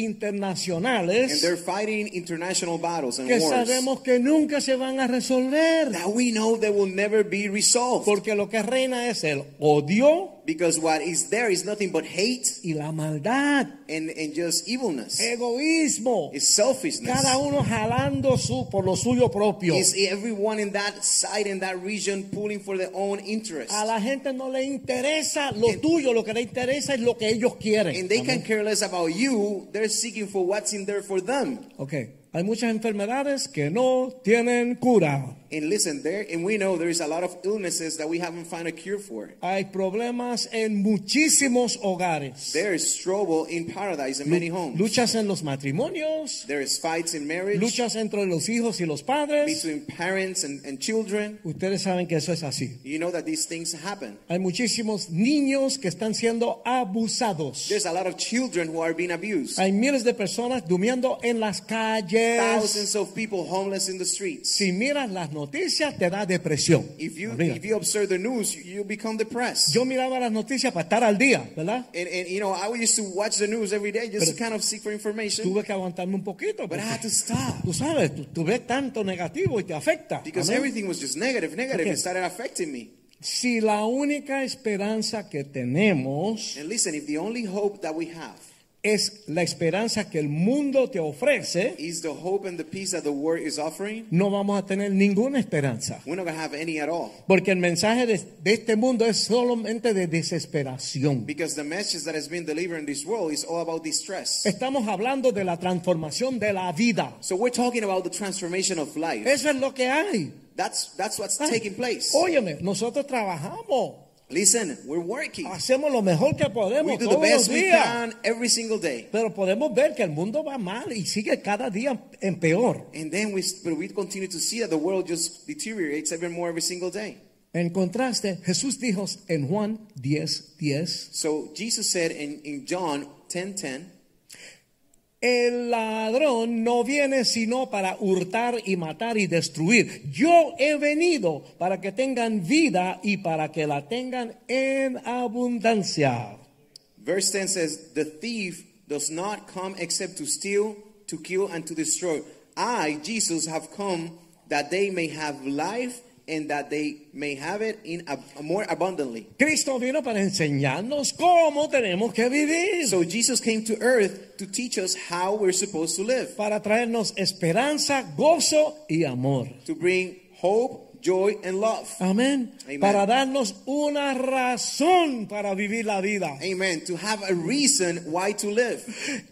S2: internacionales
S1: they're fighting international battles and
S2: que
S1: wars
S2: sabemos que nunca se van a resolver.
S1: that we know they will never be resolved.
S2: Porque lo que reina es el odio
S1: Because what is there is nothing but hate
S2: y la maldad,
S1: and, and just evilness.
S2: egoísmo.
S1: It's selfishness.
S2: Cada uno jalando su, por lo suyo propio.
S1: Is everyone in that side in that region pulling for their own interest?
S2: A la gente no le interesa lo tuyo, lo que le interesa es lo que ellos quieren.
S1: And they can care less about you. They're seeking for what's in there for them.
S2: Ok, hay muchas enfermedades que no tienen cura.
S1: And listen, there and we know there is a lot of illnesses that we haven't found a cure for.
S2: Hay problemas en muchísimos hogares.
S1: There is trouble in paradise in many homes.
S2: Luchas en los matrimonios,
S1: There is fights in marriage
S2: luchas entre los hijos y los padres.
S1: between parents and, and children.
S2: Ustedes saben que eso es así.
S1: You know that these things happen.
S2: Hay muchísimos niños que están siendo abusados.
S1: There's a lot of children who are being abused.
S2: Hay miles de personas durmiendo en las calles.
S1: Thousands of people homeless in the streets.
S2: Si miras las noticias te da depresión.
S1: If you if you observe the news, you, you become depressed.
S2: Yo miraba las noticias para estar al día, ¿verdad?
S1: And, and you know, I used to watch the news every day just
S2: Pero-
S1: to kind of seek for information.
S2: Tuve que aguantarme un poquito.
S1: But I had to stop
S2: Tú sabes, tú, tú ves tanto negativo y te afecta.
S1: because
S2: Amén.
S1: everything was just negative, negative.
S2: Okay.
S1: It started affecting me.
S2: Si la única esperanza que tenemos
S1: And listen, if the only hope that we have
S2: es la esperanza que el mundo te ofrece,
S1: is the hope and the peace that the world is offering,
S2: no vamos a tener ninguna esperanza.
S1: we're not going to have any at all.
S2: Porque el mensaje de, de este mundo es solamente de desesperación.
S1: Because the message that has been delivered in this world is all about distress.
S2: Estamos hablando de la transformación de la vida.
S1: So we're talking about the transformation of life.
S2: Eso es lo que hay.
S1: That's that's what's
S2: Ah,
S1: taking place.
S2: Óyeme, nosotros trabajamos,
S1: Listen, we're working.
S2: hacemos lo mejor que
S1: We
S2: podemos
S1: do the
S2: todos los
S1: best we
S2: días.
S1: can every single day.
S2: Pero podemos ver que el mundo va mal y sigue cada día en peor.
S1: And then we, but we continue to see that the world just deteriorates even more every single day.
S2: En contraste, Jesús dijo en Juan 10, 10,
S1: So Jesus said in, in John 10:10,
S2: el ladrón no viene sino para hurtar y matar y destruir. Yo he venido para que tengan vida y para que la tengan en abundancia.
S1: verse 10 says, The thief does not come except to steal, to kill, and to destroy. I, Jesus, have come that they may have life and that they may have it in more abundantly.
S2: Cristo vino para enseñarnos cómo tenemos que vivir.
S1: So Jesus came to earth to teach us how we're supposed to live,
S2: para traernos esperanza, gozo y amor.
S1: to bring hope, joy, and love.
S2: Amén.
S1: Amen.
S2: Para darnos una razón para vivir la vida.
S1: Amen. To have a reason why to live.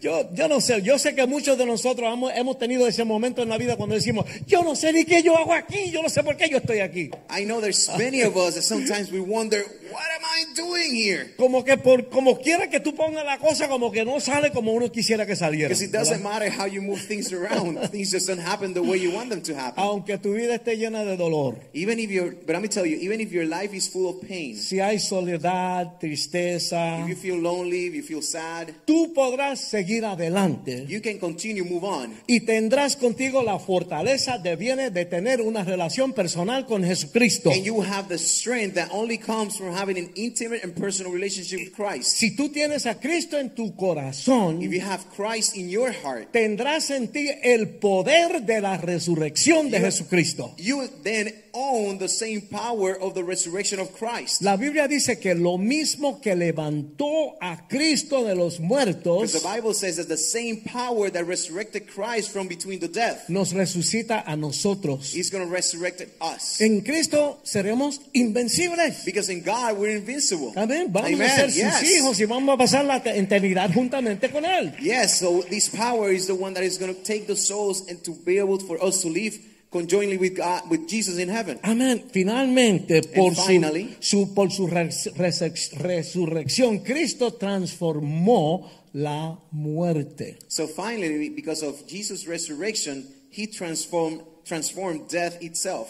S2: Yo, yo no sé, yo sé que muchos de nosotros hemos, hemos tenido ese momento en la vida cuando decimos, yo no sé ni qué yo hago aquí, yo no sé por qué yo estoy aquí.
S1: I know there's many of us that sometimes we wonder, what am I doing here?
S2: Como que por como quiera que tú pongas la cosa, como que no sale como uno quisiera que saliera.
S1: Because it doesn't
S2: ¿verdad?
S1: matter how you move things around. [LAUGHS] things just don't happen the way you want them to happen.
S2: Aunque tu vida esté llena de dolor,
S1: Even if you're, but let me tell you, even if your life is full of pain,
S2: si hay soledad, tristeza,
S1: if you feel lonely, if you feel sad,
S2: tú podrás seguir adelante.
S1: you can continue, move on.
S2: y tendrás contigo la fortaleza de viene de tener una relación personal con Jesucristo.
S1: And you have the strength that only comes from having an intimate and personal relationship with Christ.
S2: Si tú tienes a Cristo en tu corazón,
S1: If you have Christ in your heart,
S2: tendrás en ti el poder de la resurrección de
S1: You-
S2: Jesucristo.
S1: you then own the same power of the resurrection of Christ.
S2: La Biblia dice que lo mismo que levantó a Cristo de los muertos
S1: the Bible says that the same power that resurrected Christ from between the death
S2: nos resucita a nosotros.
S1: is going to resurrect us.
S2: En Cristo seremos invencibles.
S1: Because in God we're invincible.
S2: Amén. Vamos
S1: Amen.
S2: a ser sus
S1: yes.
S2: hijos y vamos a pasar la eternidad juntamente con Él.
S1: Yes, so this power is the one that is going to take the souls and to be able for us to live conjointly with God, with Jesus in heaven.
S2: Amén. Finalmente, por, su,
S1: finally-
S2: su- por su res- res- resurrección, Cristo transformó la muerte.
S1: So finally, because of Jesus' resurrection, he transformed transformed death itself.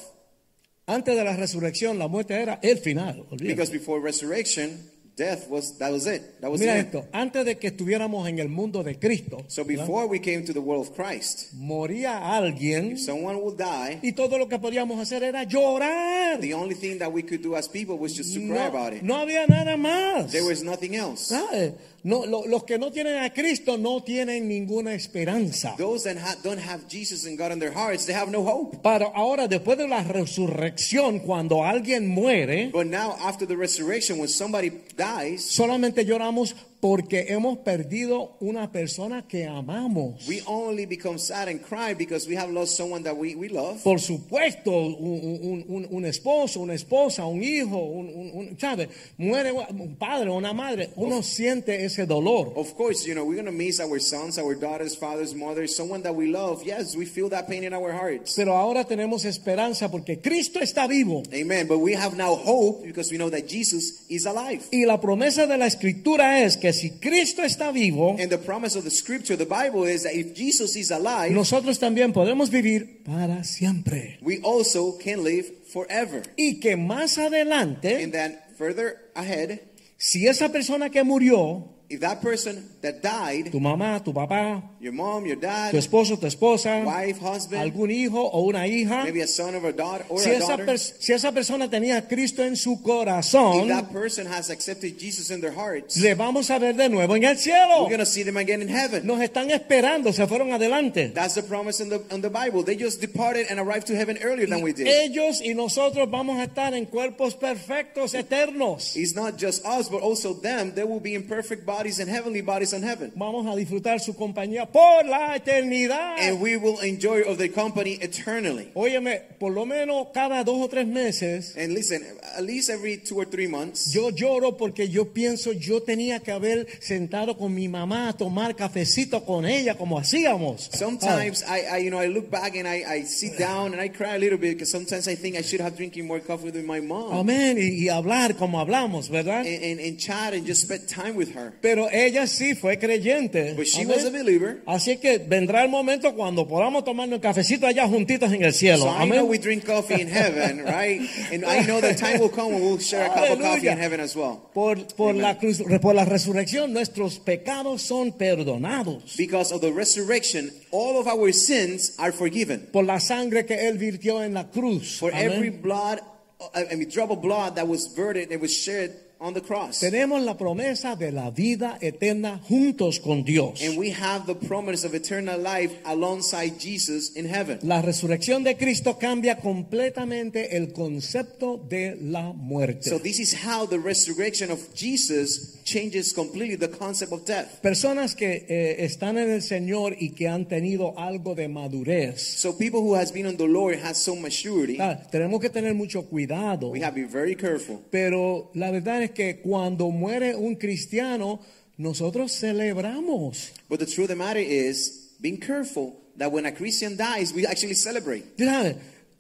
S2: Antes de la resurrección, la muerte era el final. olvídate.
S1: Because before resurrection, death was that was it. That was
S2: Mira
S1: it.
S2: esto, antes de que estuviéramos en el mundo de Cristo,
S1: So before we came to the world of Christ,
S2: moría alguien
S1: someone will die.
S2: y todo lo que podíamos hacer era llorar.
S1: The only thing that we could do as people was just to cry about it.
S2: no había nada más.
S1: There was nothing else.
S2: ¿Sabe? No, lo- los que no tienen a Cristo no tienen ninguna esperanza.
S1: Those that ha- don't have Jesus and God in their hearts, they have no hope.
S2: Pero ahora, después de la resurrección, cuando alguien muere,
S1: But now, after the resurrection, when somebody dies,
S2: solamente lloramos porque hemos perdido una persona que amamos.
S1: we only become sad and cry because we have lost someone that we, we love.
S2: Por supuesto, un, un- un- esposo, una esposa, un hijo, un, un- ¿sabe? Muere un padre una madre, uno siente ese dolor.
S1: Of course, you know, we're going to miss our sons, our daughters, fathers, mothers, someone that we love. Yes, we feel that pain in our hearts.
S2: Pero ahora tenemos esperanza porque Cristo está vivo.
S1: Amen. But we have now hope because we know that Jesus is alive.
S2: Y la promesa de la escritura es que si Cristo está vivo,
S1: And the promise of the scripture, the Bible, is that if Jesus is alive,
S2: nosotros también podemos vivir para siempre.
S1: we also can live forever.
S2: Y que más adelante,
S1: And then further ahead,
S2: si esa persona que murió,
S1: if that person that died,
S2: tu mamá, tu papá,
S1: your mom, your dad,
S2: tu esposo, tu esposa,
S1: wife, husband,
S2: algún hijo o una hija,
S1: maybe a son or a daughter, or
S2: si
S1: a
S2: esa,
S1: daughter,
S2: si esa persona tenía a Cristo en su corazón, if
S1: that person has accepted Jesus in their hearts,
S2: le vamos a ver de nuevo en el cielo.
S1: we're going to see them again in heaven.
S2: Nos están esperando, se fueron adelante.
S1: That's the promise in the, in the Bible. They just departed and arrived to heaven earlier than we did.
S2: Ellos y nosotros vamos a estar en cuerpos perfectos, eternos.
S1: It's not just us, but also them. They will be in perfect bodies and heavenly bodies in heaven.
S2: Vamos a disfrutar su compañía por la eternidad.
S1: And we will enjoy of their company eternally.
S2: Óyeme, por lo menos cada dos o tres meses
S1: And listen, at least every two or three months,
S2: yo lloro porque yo pienso yo tenía que haber sentado con mi mamá a tomar cafecito con ella como hacíamos.
S1: sometimes I, I, you know, I look back and I, I sit down and I cry a little bit because sometimes I think I should have drinking more coffee with my mom
S2: Amén. Y, y hablar como hablamos, ¿verdad?
S1: and, and, and chat and just spend time with her.
S2: Pero ella sí fue creyente.
S1: But she was a believer.
S2: Así que vendrá el momento cuando podamos tomarnos el cafecito allá juntitos en el cielo.
S1: So I
S2: Amén.
S1: know we drink coffee in heaven, [LAUGHS] right? And I know the time will come when we'll share a cup of coffee in heaven as well.
S2: Por, por,
S1: Amen.
S2: la cruz, por la resurrección nuestros pecados son perdonados.
S1: Because of the resurrection, all of our sins are forgiven.
S2: Por la sangre que Él virtió en la cruz.
S1: For
S2: Amén.
S1: every blood, uh, I mean, drop of blood that was verted, that was shed on the cross.
S2: Tenemos la promesa de la vida eterna juntos con Dios.
S1: And we have the promise of eternal life alongside Jesus in heaven.
S2: La resurrección de Cristo cambia completamente el concepto de la muerte.
S1: So this is how the resurrection of Jesus changes completely the concept of death.
S2: Personas que eh, están en el Señor y que han tenido algo de madurez.
S1: So people who has been on the Lord has so maturity.
S2: Ah, tenemos que tener mucho cuidado.
S1: We have to be very careful.
S2: Pero la verdad es que cuando muere un cristiano, nosotros celebramos.
S1: But the truth of the matter is, being careful that when a Christian dies, we actually celebrate.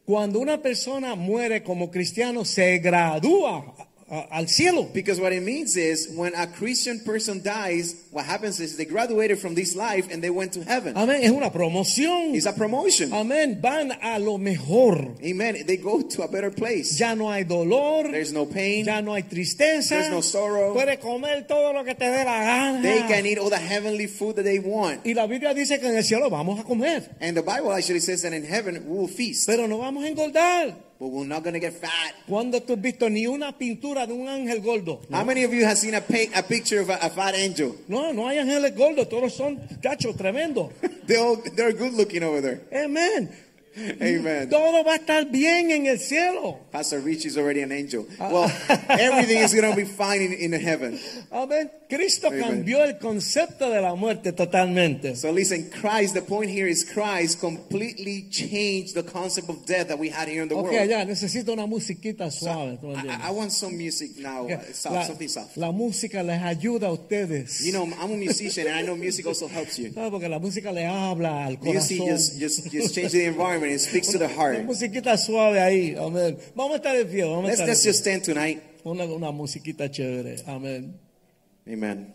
S2: Cuando una persona muere como cristiano, se gradúa a- al cielo.
S1: Because what it means is, when a Christian person dies, what happens is they graduated from this life and they went to heaven.
S2: Amén. Es una promoción.
S1: It's a promotion.
S2: Amén. Van a lo mejor.
S1: Amen. They go to a better place.
S2: Ya no hay dolor.
S1: There's no pain.
S2: Ya no hay tristeza.
S1: There's no sorrow.
S2: Puedes comer todo lo que te dé la gana.
S1: They can eat all the heavenly food that they want.
S2: Y la Biblia dice que en el cielo vamos a comer.
S1: And the Bible actually says that in heaven we will feast.
S2: Pero no vamos a engordar.
S1: But we're not going to get fat.
S2: Cuando tú has visto ni una pintura de un ángel gordo?
S1: How many of you have seen a, pa- a picture of a, a fat angel?
S2: No, no hay ángeles gordos, todos son cachos tremendos. [LAUGHS]
S1: They're, all, they're good looking over there.
S2: Amén.
S1: Amen.
S2: Todo va a estar bien en el cielo.
S1: Pastor Rich is already an angel. Ah. Well, [LAUGHS] everything is going to be fine in, in heaven.
S2: Amén. Cristo
S1: good.
S2: cambió el concepto de la muerte totalmente.
S1: So listen, Christ, the point here is Christ completely changed the concept of death that we had here in the
S2: Ok,
S1: world.
S2: ya, necesito una musiquita suave. ¿tú me
S1: I? I want some music now, uh, soft,
S2: la,
S1: something soft.
S2: la música les ayuda a ustedes.
S1: You know, I'm a musician and I know music also helps you.
S2: ¿Sabe? Porque la música le habla al
S1: Music
S2: corazón.
S1: just, just, just changes the environment, it speaks to the
S2: Una
S1: heart.
S2: musiquita suave ahí, amén. Vamos a estar de pie, vamos a
S1: Let's,
S2: estar
S1: let's
S2: de
S1: just stand tonight.
S2: Una, una musiquita chévere, amén.
S1: Amen.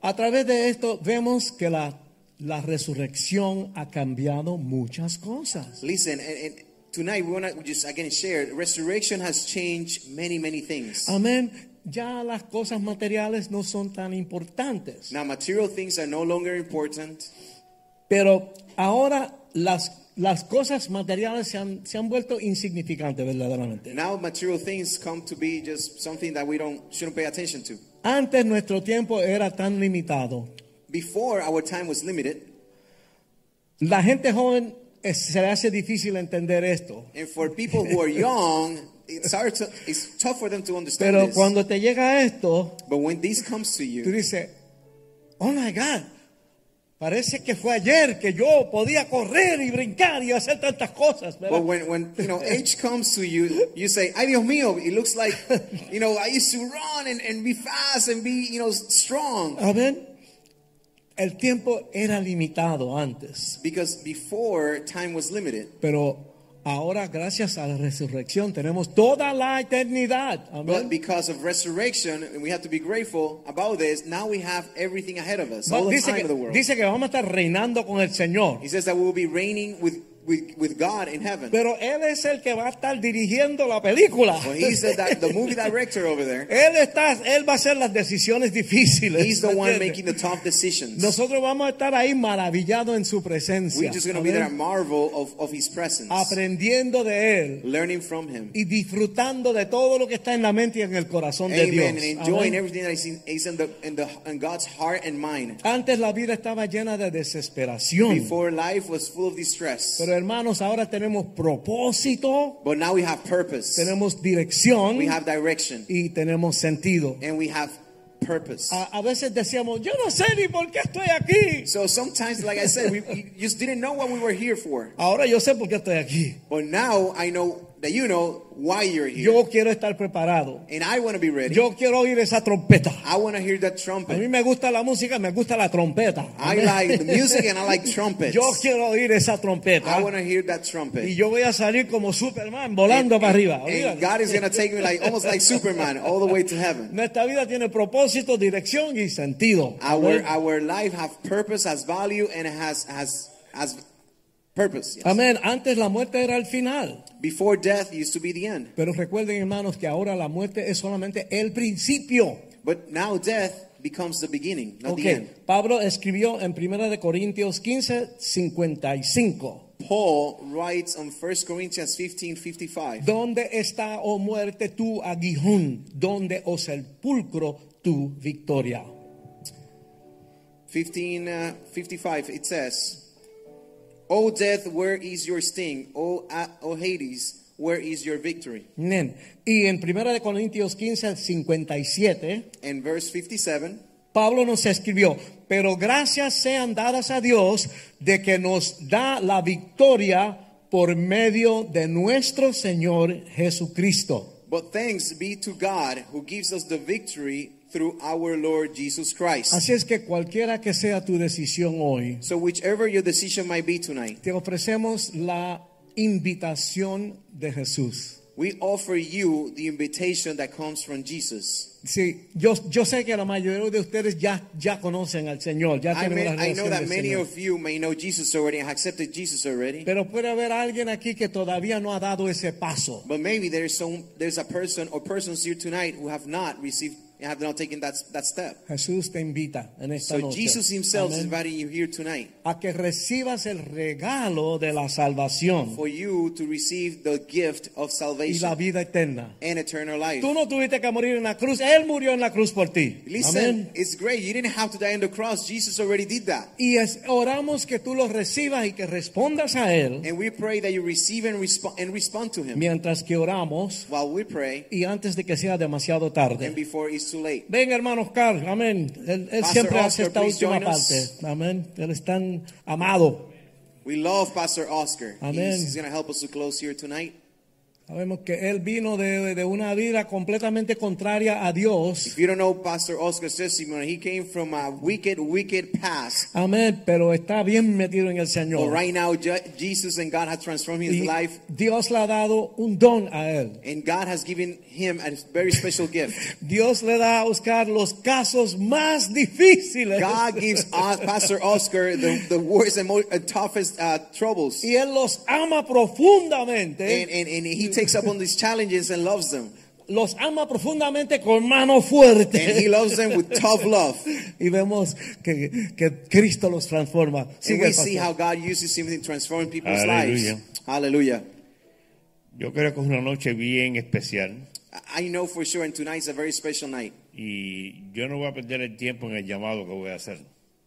S2: A través de esto vemos que la, la resurrección ha cambiado muchas cosas.
S1: Listen, and, and tonight we want to just again share resurrection has changed many, many things.
S2: Amén. Ya las cosas materiales no son tan importantes.
S1: Now, material things are no longer important.
S2: Pero ahora las, las cosas materiales se han, se han vuelto insignificantes verdaderamente.
S1: Now, material things come to be just something that we don't shouldn't pay attention to.
S2: Antes nuestro tiempo era tan limitado.
S1: Before, our time was limited,
S2: La gente joven eh, se le hace difícil entender esto.
S1: and for people who are young, it's hard to, it's tough for them to understand
S2: Pero
S1: this.
S2: cuando te llega esto,
S1: But when this comes to
S2: tú
S1: you,
S2: dices, oh my God, parece que fue ayer que yo podía correr y brincar y hacer tantas cosas.
S1: but when when you know age comes to you, you say, "Ay Dios mío!" It looks like you know I used to run and, and be fast and be you know strong
S2: Amén. El tiempo era limitado antes,
S1: because before time was limited.
S2: pero ahora gracias a la resurrección tenemos toda la eternidad.
S1: But
S2: Amén.
S1: because of resurrection, and we have to be grateful about this, now we have everything ahead of us, all the
S2: Dice
S1: time
S2: que,
S1: of the world.
S2: dice que vamos a estar reinando con el Señor.
S1: He says that we will be reigning with, with, with God in heaven.
S2: Pero Él es el que va a estar dirigiendo la película.
S1: Well, he's the, the movie [LAUGHS] director over there.
S2: Él, está, él va a hacer las decisiones difíciles.
S1: He's the
S2: ¿me
S1: one making the tough decisions.
S2: Nosotros vamos a estar ahí maravillados en su presencia.
S1: We're just going to be there marvel of, of his presence,
S2: aprendiendo de Él
S1: learning from him.
S2: y disfrutando de todo lo que está en la mente y en el corazón de Dios.
S1: Amen. And enjoying
S2: Amén.
S1: everything that is in, is in, the, in, the, in God's heart and mind.
S2: Antes la vida estaba llena de desesperación.
S1: Before life was full of distress.
S2: Pero hermanos, ahora tenemos propósito,
S1: But now we have purpose.
S2: tenemos dirección
S1: We have direction.
S2: y tenemos sentido.
S1: And we have purpose.
S2: A, a veces decíamos, yo no sé ni por qué estoy aquí.
S1: So sometimes, like I said, we, we just didn't know what we were here for.
S2: Ahora yo sé por qué estoy aquí.
S1: But now I know that you know why you're here.
S2: Yo quiero estar preparado.
S1: and I want to be ready.
S2: Yo quiero oír esa trompeta.
S1: I want to hear that
S2: A mí
S1: trumpet.
S2: me gusta la música, me gusta la trompeta.
S1: I like the [LAUGHS] music and I like trumpets.
S2: Yo quiero oír esa trompeta.
S1: I want to hear that trumpet.
S2: Y yo voy a salir como Superman volando para arriba.
S1: And. God is going to take me like almost like Superman all the way to heaven.
S2: Nuestra vida tiene propósito, dirección y sentido.
S1: Our our life have purpose, has value, and it has has has purpose. yes.
S2: Amén. Antes la muerte era el final.
S1: Before death used to be the end,
S2: Pero recuerden, hermanos, que ahora la muerte es solamente el principio.
S1: but now death becomes the beginning, not
S2: Ok,
S1: the end.
S2: Pablo escribió en 1 de Corintios 15, 55.
S1: Paul writes on 1 Corinthians 15, 55.
S2: ¿Dónde está, oh muerte, tu aguijón? ¿Dónde, oh sepulcro, tu victoria?
S1: 15, uh, 55, it says, O death, where is your sting? O, o Hades, where is your victory?
S2: Amén. Y en 1 de Corintios 15, 57,
S1: And verse 57,
S2: Pablo nos escribió, pero gracias sean dadas a Dios de que nos da la victoria por medio de nuestro Señor Jesucristo.
S1: But thanks be to God who gives us the victory through our Lord Jesus Christ.
S2: Así es que cualquiera que sea tu decisión hoy,
S1: So, whichever your decision might be tonight,
S2: te ofrecemos la invitación de Jesús.
S1: we offer you the invitation that comes from Jesus.
S2: Sí, yo, yo sé que la mayoría de ustedes ya, ya conocen al Señor, ya
S1: I,
S2: tienen
S1: may,
S2: una
S1: I know
S2: relación
S1: that
S2: del
S1: many
S2: Señor.
S1: of you may know Jesus already and have accepted Jesus already.
S2: Pero puede haber alguien aquí que todavía no ha dado ese paso.
S1: But maybe there's some there's a person or persons here tonight who have not received have not taken that that step.
S2: Jesús te invita en esta
S1: So
S2: noche
S1: Jesus himself is inviting you here tonight
S2: a que recibas el regalo de la salvación
S1: for you to receive the gift of
S2: y la
S1: salvation
S2: vida eterna.
S1: and eternal life.
S2: Tú no tuviste que morir en la cruz, Él murió en la cruz por ti.
S1: Listen,
S2: Amén.
S1: it's great. You didn't have to die on the cross. Jesus already did that.
S2: Y es- oramos que tú lo recibas y que respondas a Él
S1: And we pray that you receive and, resp- and respond to him
S2: mientras que oramos
S1: while we pray
S2: y antes de que sea demasiado tarde.
S1: and before it's it's too late.
S2: Ven, hermano Oscar, amén. Él, él siempre
S1: Oscar,
S2: hace esta última parte. Amén. Él es tan amado.
S1: We love Pastor Oscar.
S2: Amen.
S1: He's, he's going to help us to close here tonight.
S2: Sabemos que él vino de, de una vida completamente contraria a Dios.
S1: If you don't know Pastor Oscar's testimony, he came from a wicked, wicked past.
S2: Amén. Pero está bien metido en el
S1: But
S2: Señor.
S1: right now, Je- Jesus and God have transformed his
S2: Y
S1: life,
S2: Dios le ha dado un don a él.
S1: and God has given him a very special gift. [LAUGHS]
S2: Dios le da a Oscar los casos más difíciles.
S1: God gives [LAUGHS] Pastor Oscar the, the worst and most, uh, toughest uh, troubles.
S2: y él los ama profundamente.
S1: And, and, and he takes up on these challenges and loves them.
S2: los ama profundamente con mano fuerte.
S1: And he loves them with tough love.
S2: y vemos que, que Cristo los transforma.
S1: And we see how God uses him in transforming people's
S3: Hallelujah.
S1: lives. Hallelujah.
S3: Yo creo que es una noche bien especial
S1: I know for sure, and tonight's a very special night.
S3: y yo no voy a perder el tiempo en el llamado que voy a hacer.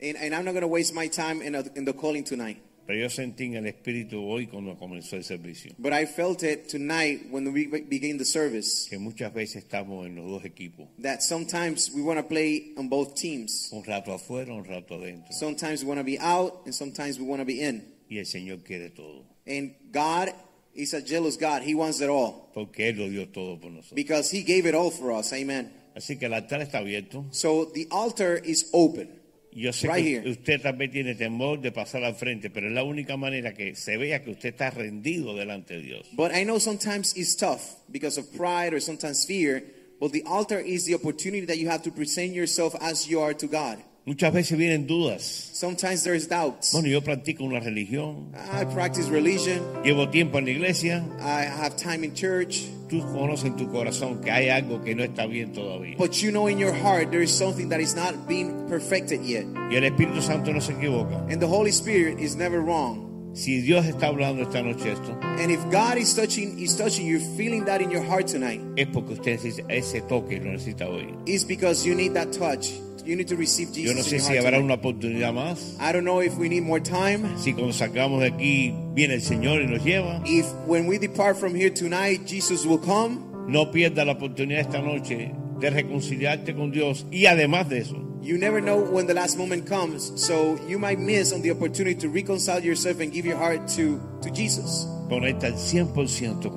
S1: And, and I'm not going to waste my time in, a, in the calling tonight.
S3: Pero yo sentí en el espíritu hoy cuando comenzó el servicio
S1: But I felt it tonight when we began the service
S3: que muchas veces estamos en los dos equipos,
S1: that sometimes we want to play on both teams.
S3: un rato afuera, un rato adentro.
S1: Sometimes we want to be out, and sometimes we want to be in.
S3: Y el Señor quiere todo,
S1: And God is a jealous God. He wants it all
S3: porque Él lo dio todo por nosotros.
S1: because He gave it all for us. Amen.
S3: Así que el altar está abierto.
S1: So the altar is open.
S3: Yo sé
S1: Right
S3: que
S1: here.
S3: usted vez tiene temor de pasar al frente, pero es la única manera que se vea que usted está rendido delante de Dios.
S1: But I know sometimes it's tough because of pride or sometimes fear. But the altar is the opportunity that you have to present yourself as you are to God.
S3: Muchas veces vienen dudas.
S1: Sometimes there's doubts.
S3: Bueno, yo practico una religión,
S1: I practice religion.
S3: llevo tiempo en la iglesia,
S1: I have time in church.
S3: tú conoces en tu corazón que hay algo que no está bien todavía.
S1: But you know in your heart there is something that is not being perfected yet.
S3: Y el Espíritu Santo no se equivoca.
S1: And the Holy Spirit is never wrong.
S3: Si Dios está hablando esta noche esto,
S1: And if God is touching is touching you, feeling that in your heart tonight,
S3: es porque usted ese toque lo necesita hoy.
S1: is because you need that touch. You need to receive
S3: Yo no
S1: Jesus
S3: sé
S1: in
S3: si
S1: heart
S3: habrá
S1: tonight.
S3: una oportunidad más.
S1: I don't know if we need more time.
S3: Si cuando sacamos de aquí viene el Señor y nos lleva.
S1: If when we depart from here tonight, Jesus will come.
S3: No pierda la oportunidad esta noche de reconciliarte con Dios. Y además de eso,
S1: You never know when the last moment comes, so you might miss on the opportunity to reconcile yourself and give your heart to, to Jesus.
S3: conecta al 100% con Él.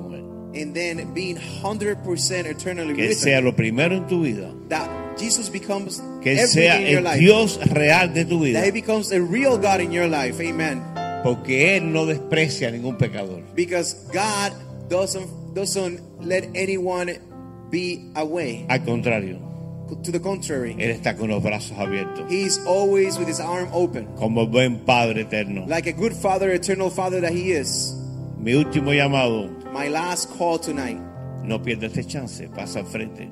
S1: And then being 100% eternally
S3: Que
S1: with
S3: sea lo primero en tu vida.
S1: That Jesus becomes
S3: Que sea
S1: in your
S3: el
S1: life.
S3: Dios real de tu vida.
S1: That He becomes a real God in your life. Amen.
S3: Porque Él no desprecia a ningún pecador.
S1: Because God doesn't doesn't let anyone be away.
S3: Al contrario,
S1: To the contrary,
S3: Él está con los brazos abiertos.
S1: He's always with His arm open.
S3: Como buen Padre eterno.
S1: Like a good father, eternal father that He is.
S3: Mi último llamado,
S1: My last call tonight.
S3: no pierda este chance, pasa al frente.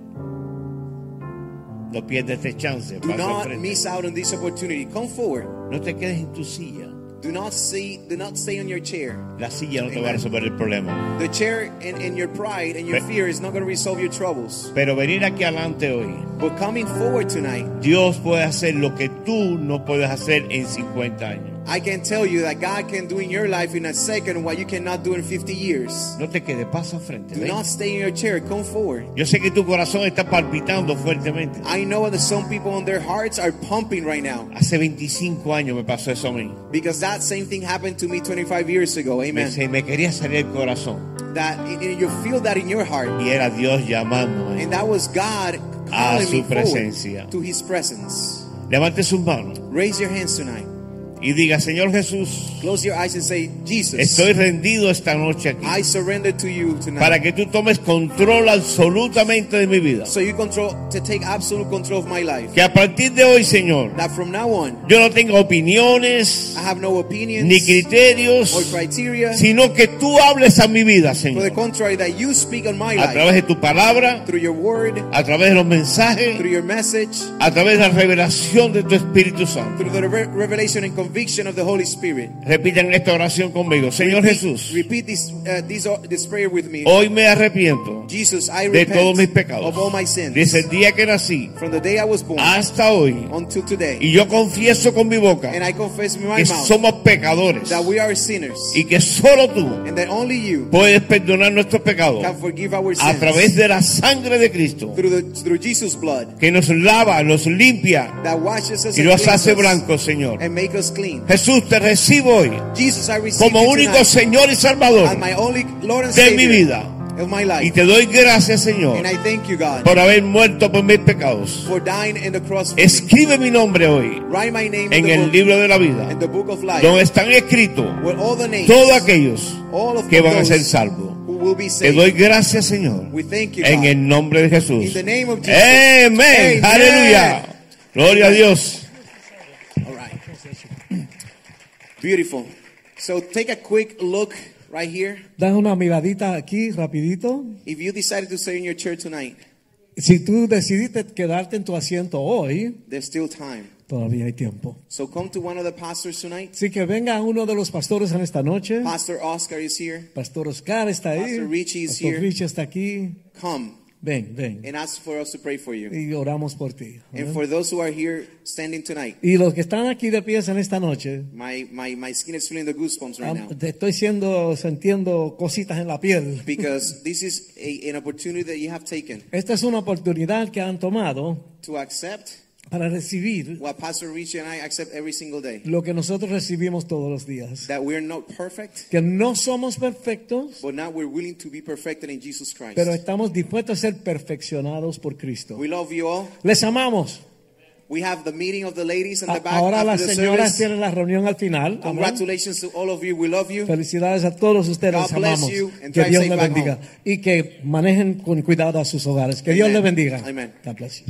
S3: No pierda este chance,
S1: Do
S3: pasa al
S1: not
S3: frente.
S1: miss out on this opportunity. Come forward.
S3: No te quedes en tu silla.
S1: Do not see do not stay on your chair.
S3: La silla no te va a resolver el problema.
S1: The chair and, and your pride and your fear is not going to resolve your troubles.
S3: Pero venir aquí adelante hoy,
S1: But coming forward tonight,
S3: Dios puede hacer lo que tú no puedes hacer en 50 años.
S1: I can tell you that God can do in your life in a second what you cannot do in 50 years.
S3: No te quedes, pasa frente.
S1: Do not stay in your chair. Come forward.
S3: Yo sé que tu corazón está palpitando fuertemente.
S1: I know that some people on their hearts are pumping right now
S3: Hace 25 años me pasó eso a mí.
S1: because that same thing happened to me 25 years ago. Amen.
S3: se me quería salir el corazón.
S1: That and you feel that in your heart.
S3: Y era Dios llamándome. ¿eh?
S1: And that was God
S3: A
S1: calling
S3: su
S1: me forward
S3: presencia.
S1: to His presence.
S3: Levante sus manos
S1: Raise your hands tonight.
S3: Y diga, Señor Jesús,
S1: Close your eyes and say, Jesus,
S3: estoy rendido esta noche aquí
S1: I surrender to you tonight.
S3: para que tú tomes control absolutamente de mi vida.
S1: so you control to take absolute control of my life.
S3: Que a partir de hoy, Señor,
S1: That from now on,
S3: yo no tenga opiniones
S1: I have no opinions
S3: ni
S1: or
S3: criterios,
S1: criteria.
S3: sino que tú hables a mi vida,
S1: For the
S3: Señor.
S1: contrary, that you speak on my
S3: A través de tu palabra,
S1: through your word,
S3: a través de los mensajes,
S1: through your message,
S3: a través de la revelación de tu Espíritu Santo.
S1: through the re- revelation and, conviction of the Holy Spirit.
S3: Repitan esta oración conmigo. Señor
S1: repeat,
S3: Jesús,
S1: repeat this, uh, this, uh, this prayer with me.
S3: hoy me arrepiento
S1: Jesus, I
S3: de todos mis pecados.
S1: of all my sins.
S3: Desde el día que nací
S1: From the day I was born
S3: hasta hoy.
S1: until today.
S3: Y yo confieso con mi boca
S1: And I confess with my
S3: que
S1: mouth
S3: somos pecadores
S1: that we are sinners.
S3: y que solo tú
S1: And that only you
S3: puedes perdonar nuestros pecados
S1: can forgive our
S3: a través de la sangre de Cristo
S1: through, the, through Jesus' blood
S3: que nos lava, nos limpia
S1: that washes us
S3: y nos hace blancos, Señor.
S1: and make us clean.
S3: Jesús, te recibo hoy
S1: Jesus, I receive
S3: como único
S1: tonight
S3: Señor y Salvador
S1: as my only Lord and
S3: de
S1: Savior
S3: mi vida.
S1: of my
S3: Y te doy gracias, Señor,
S1: And I thank you, God,
S3: por haber muerto por mis pecados.
S1: for dying in the cross for me.
S3: Escribe mi nombre hoy
S1: Write my name in
S3: en el
S1: book,
S3: libro de la vida,
S1: in the book of life
S3: donde están escritos todos aquellos que van a ser salvos. Te doy gracias, Señor,
S1: We thank you,
S3: en
S1: God.
S3: el nombre de Jesús. Amén. Aleluya. Gloria a Dios.
S1: All right. Beautiful. So take a quick look right here.
S2: Dan una miradita aquí rapidito.
S1: If you decided to stay in your church tonight,
S2: Si tú decidiste quedarte en tu asiento hoy,
S1: there's still time.
S2: todavía hay tiempo.
S1: So come to one of the pastors tonight.
S2: Así que venga uno de los pastores en esta noche.
S1: Pastor Oscar is here.
S2: Pastor Oscar está ahí.
S1: Pastor Richie is
S2: Pastor
S1: here.
S2: Richie está aquí.
S1: Come
S2: Ven, ven.
S1: and ask for us to pray for you.
S2: Y oramos por ti.
S1: And for those who are here standing tonight,
S2: Y los que están aquí de pies en esta noche,
S1: my, my, my skin is feeling the goosebumps right now.
S2: te estoy siendo, sintiendo cositas en la piel.
S1: Because this is a, an opportunity that you have taken
S2: Esta es una oportunidad que han tomado
S1: to accept
S2: para recibir
S1: what Pastor Richie and I accept every single day.
S2: lo que nosotros recibimos todos los días.
S1: That we're not perfect,
S2: Que no somos perfectos,
S1: but now we're willing to be perfected in Jesus Christ.
S2: pero estamos dispuestos a ser perfeccionados por Cristo.
S1: We love you all.
S2: Les amamos.
S1: We have the meeting of the ladies in the back
S2: Ahora las señoras tienen la reunión al final. Amén.
S1: Congratulations to all of you. We love you.
S2: Felicidades a todos ustedes,
S1: God
S2: les
S1: bless
S2: amamos.
S1: you and
S2: Que Dios les bendiga.
S1: home.
S2: Y que manejen con cuidado a sus hogares. Que Dios les bendiga.
S1: Amen.
S2: God bless you.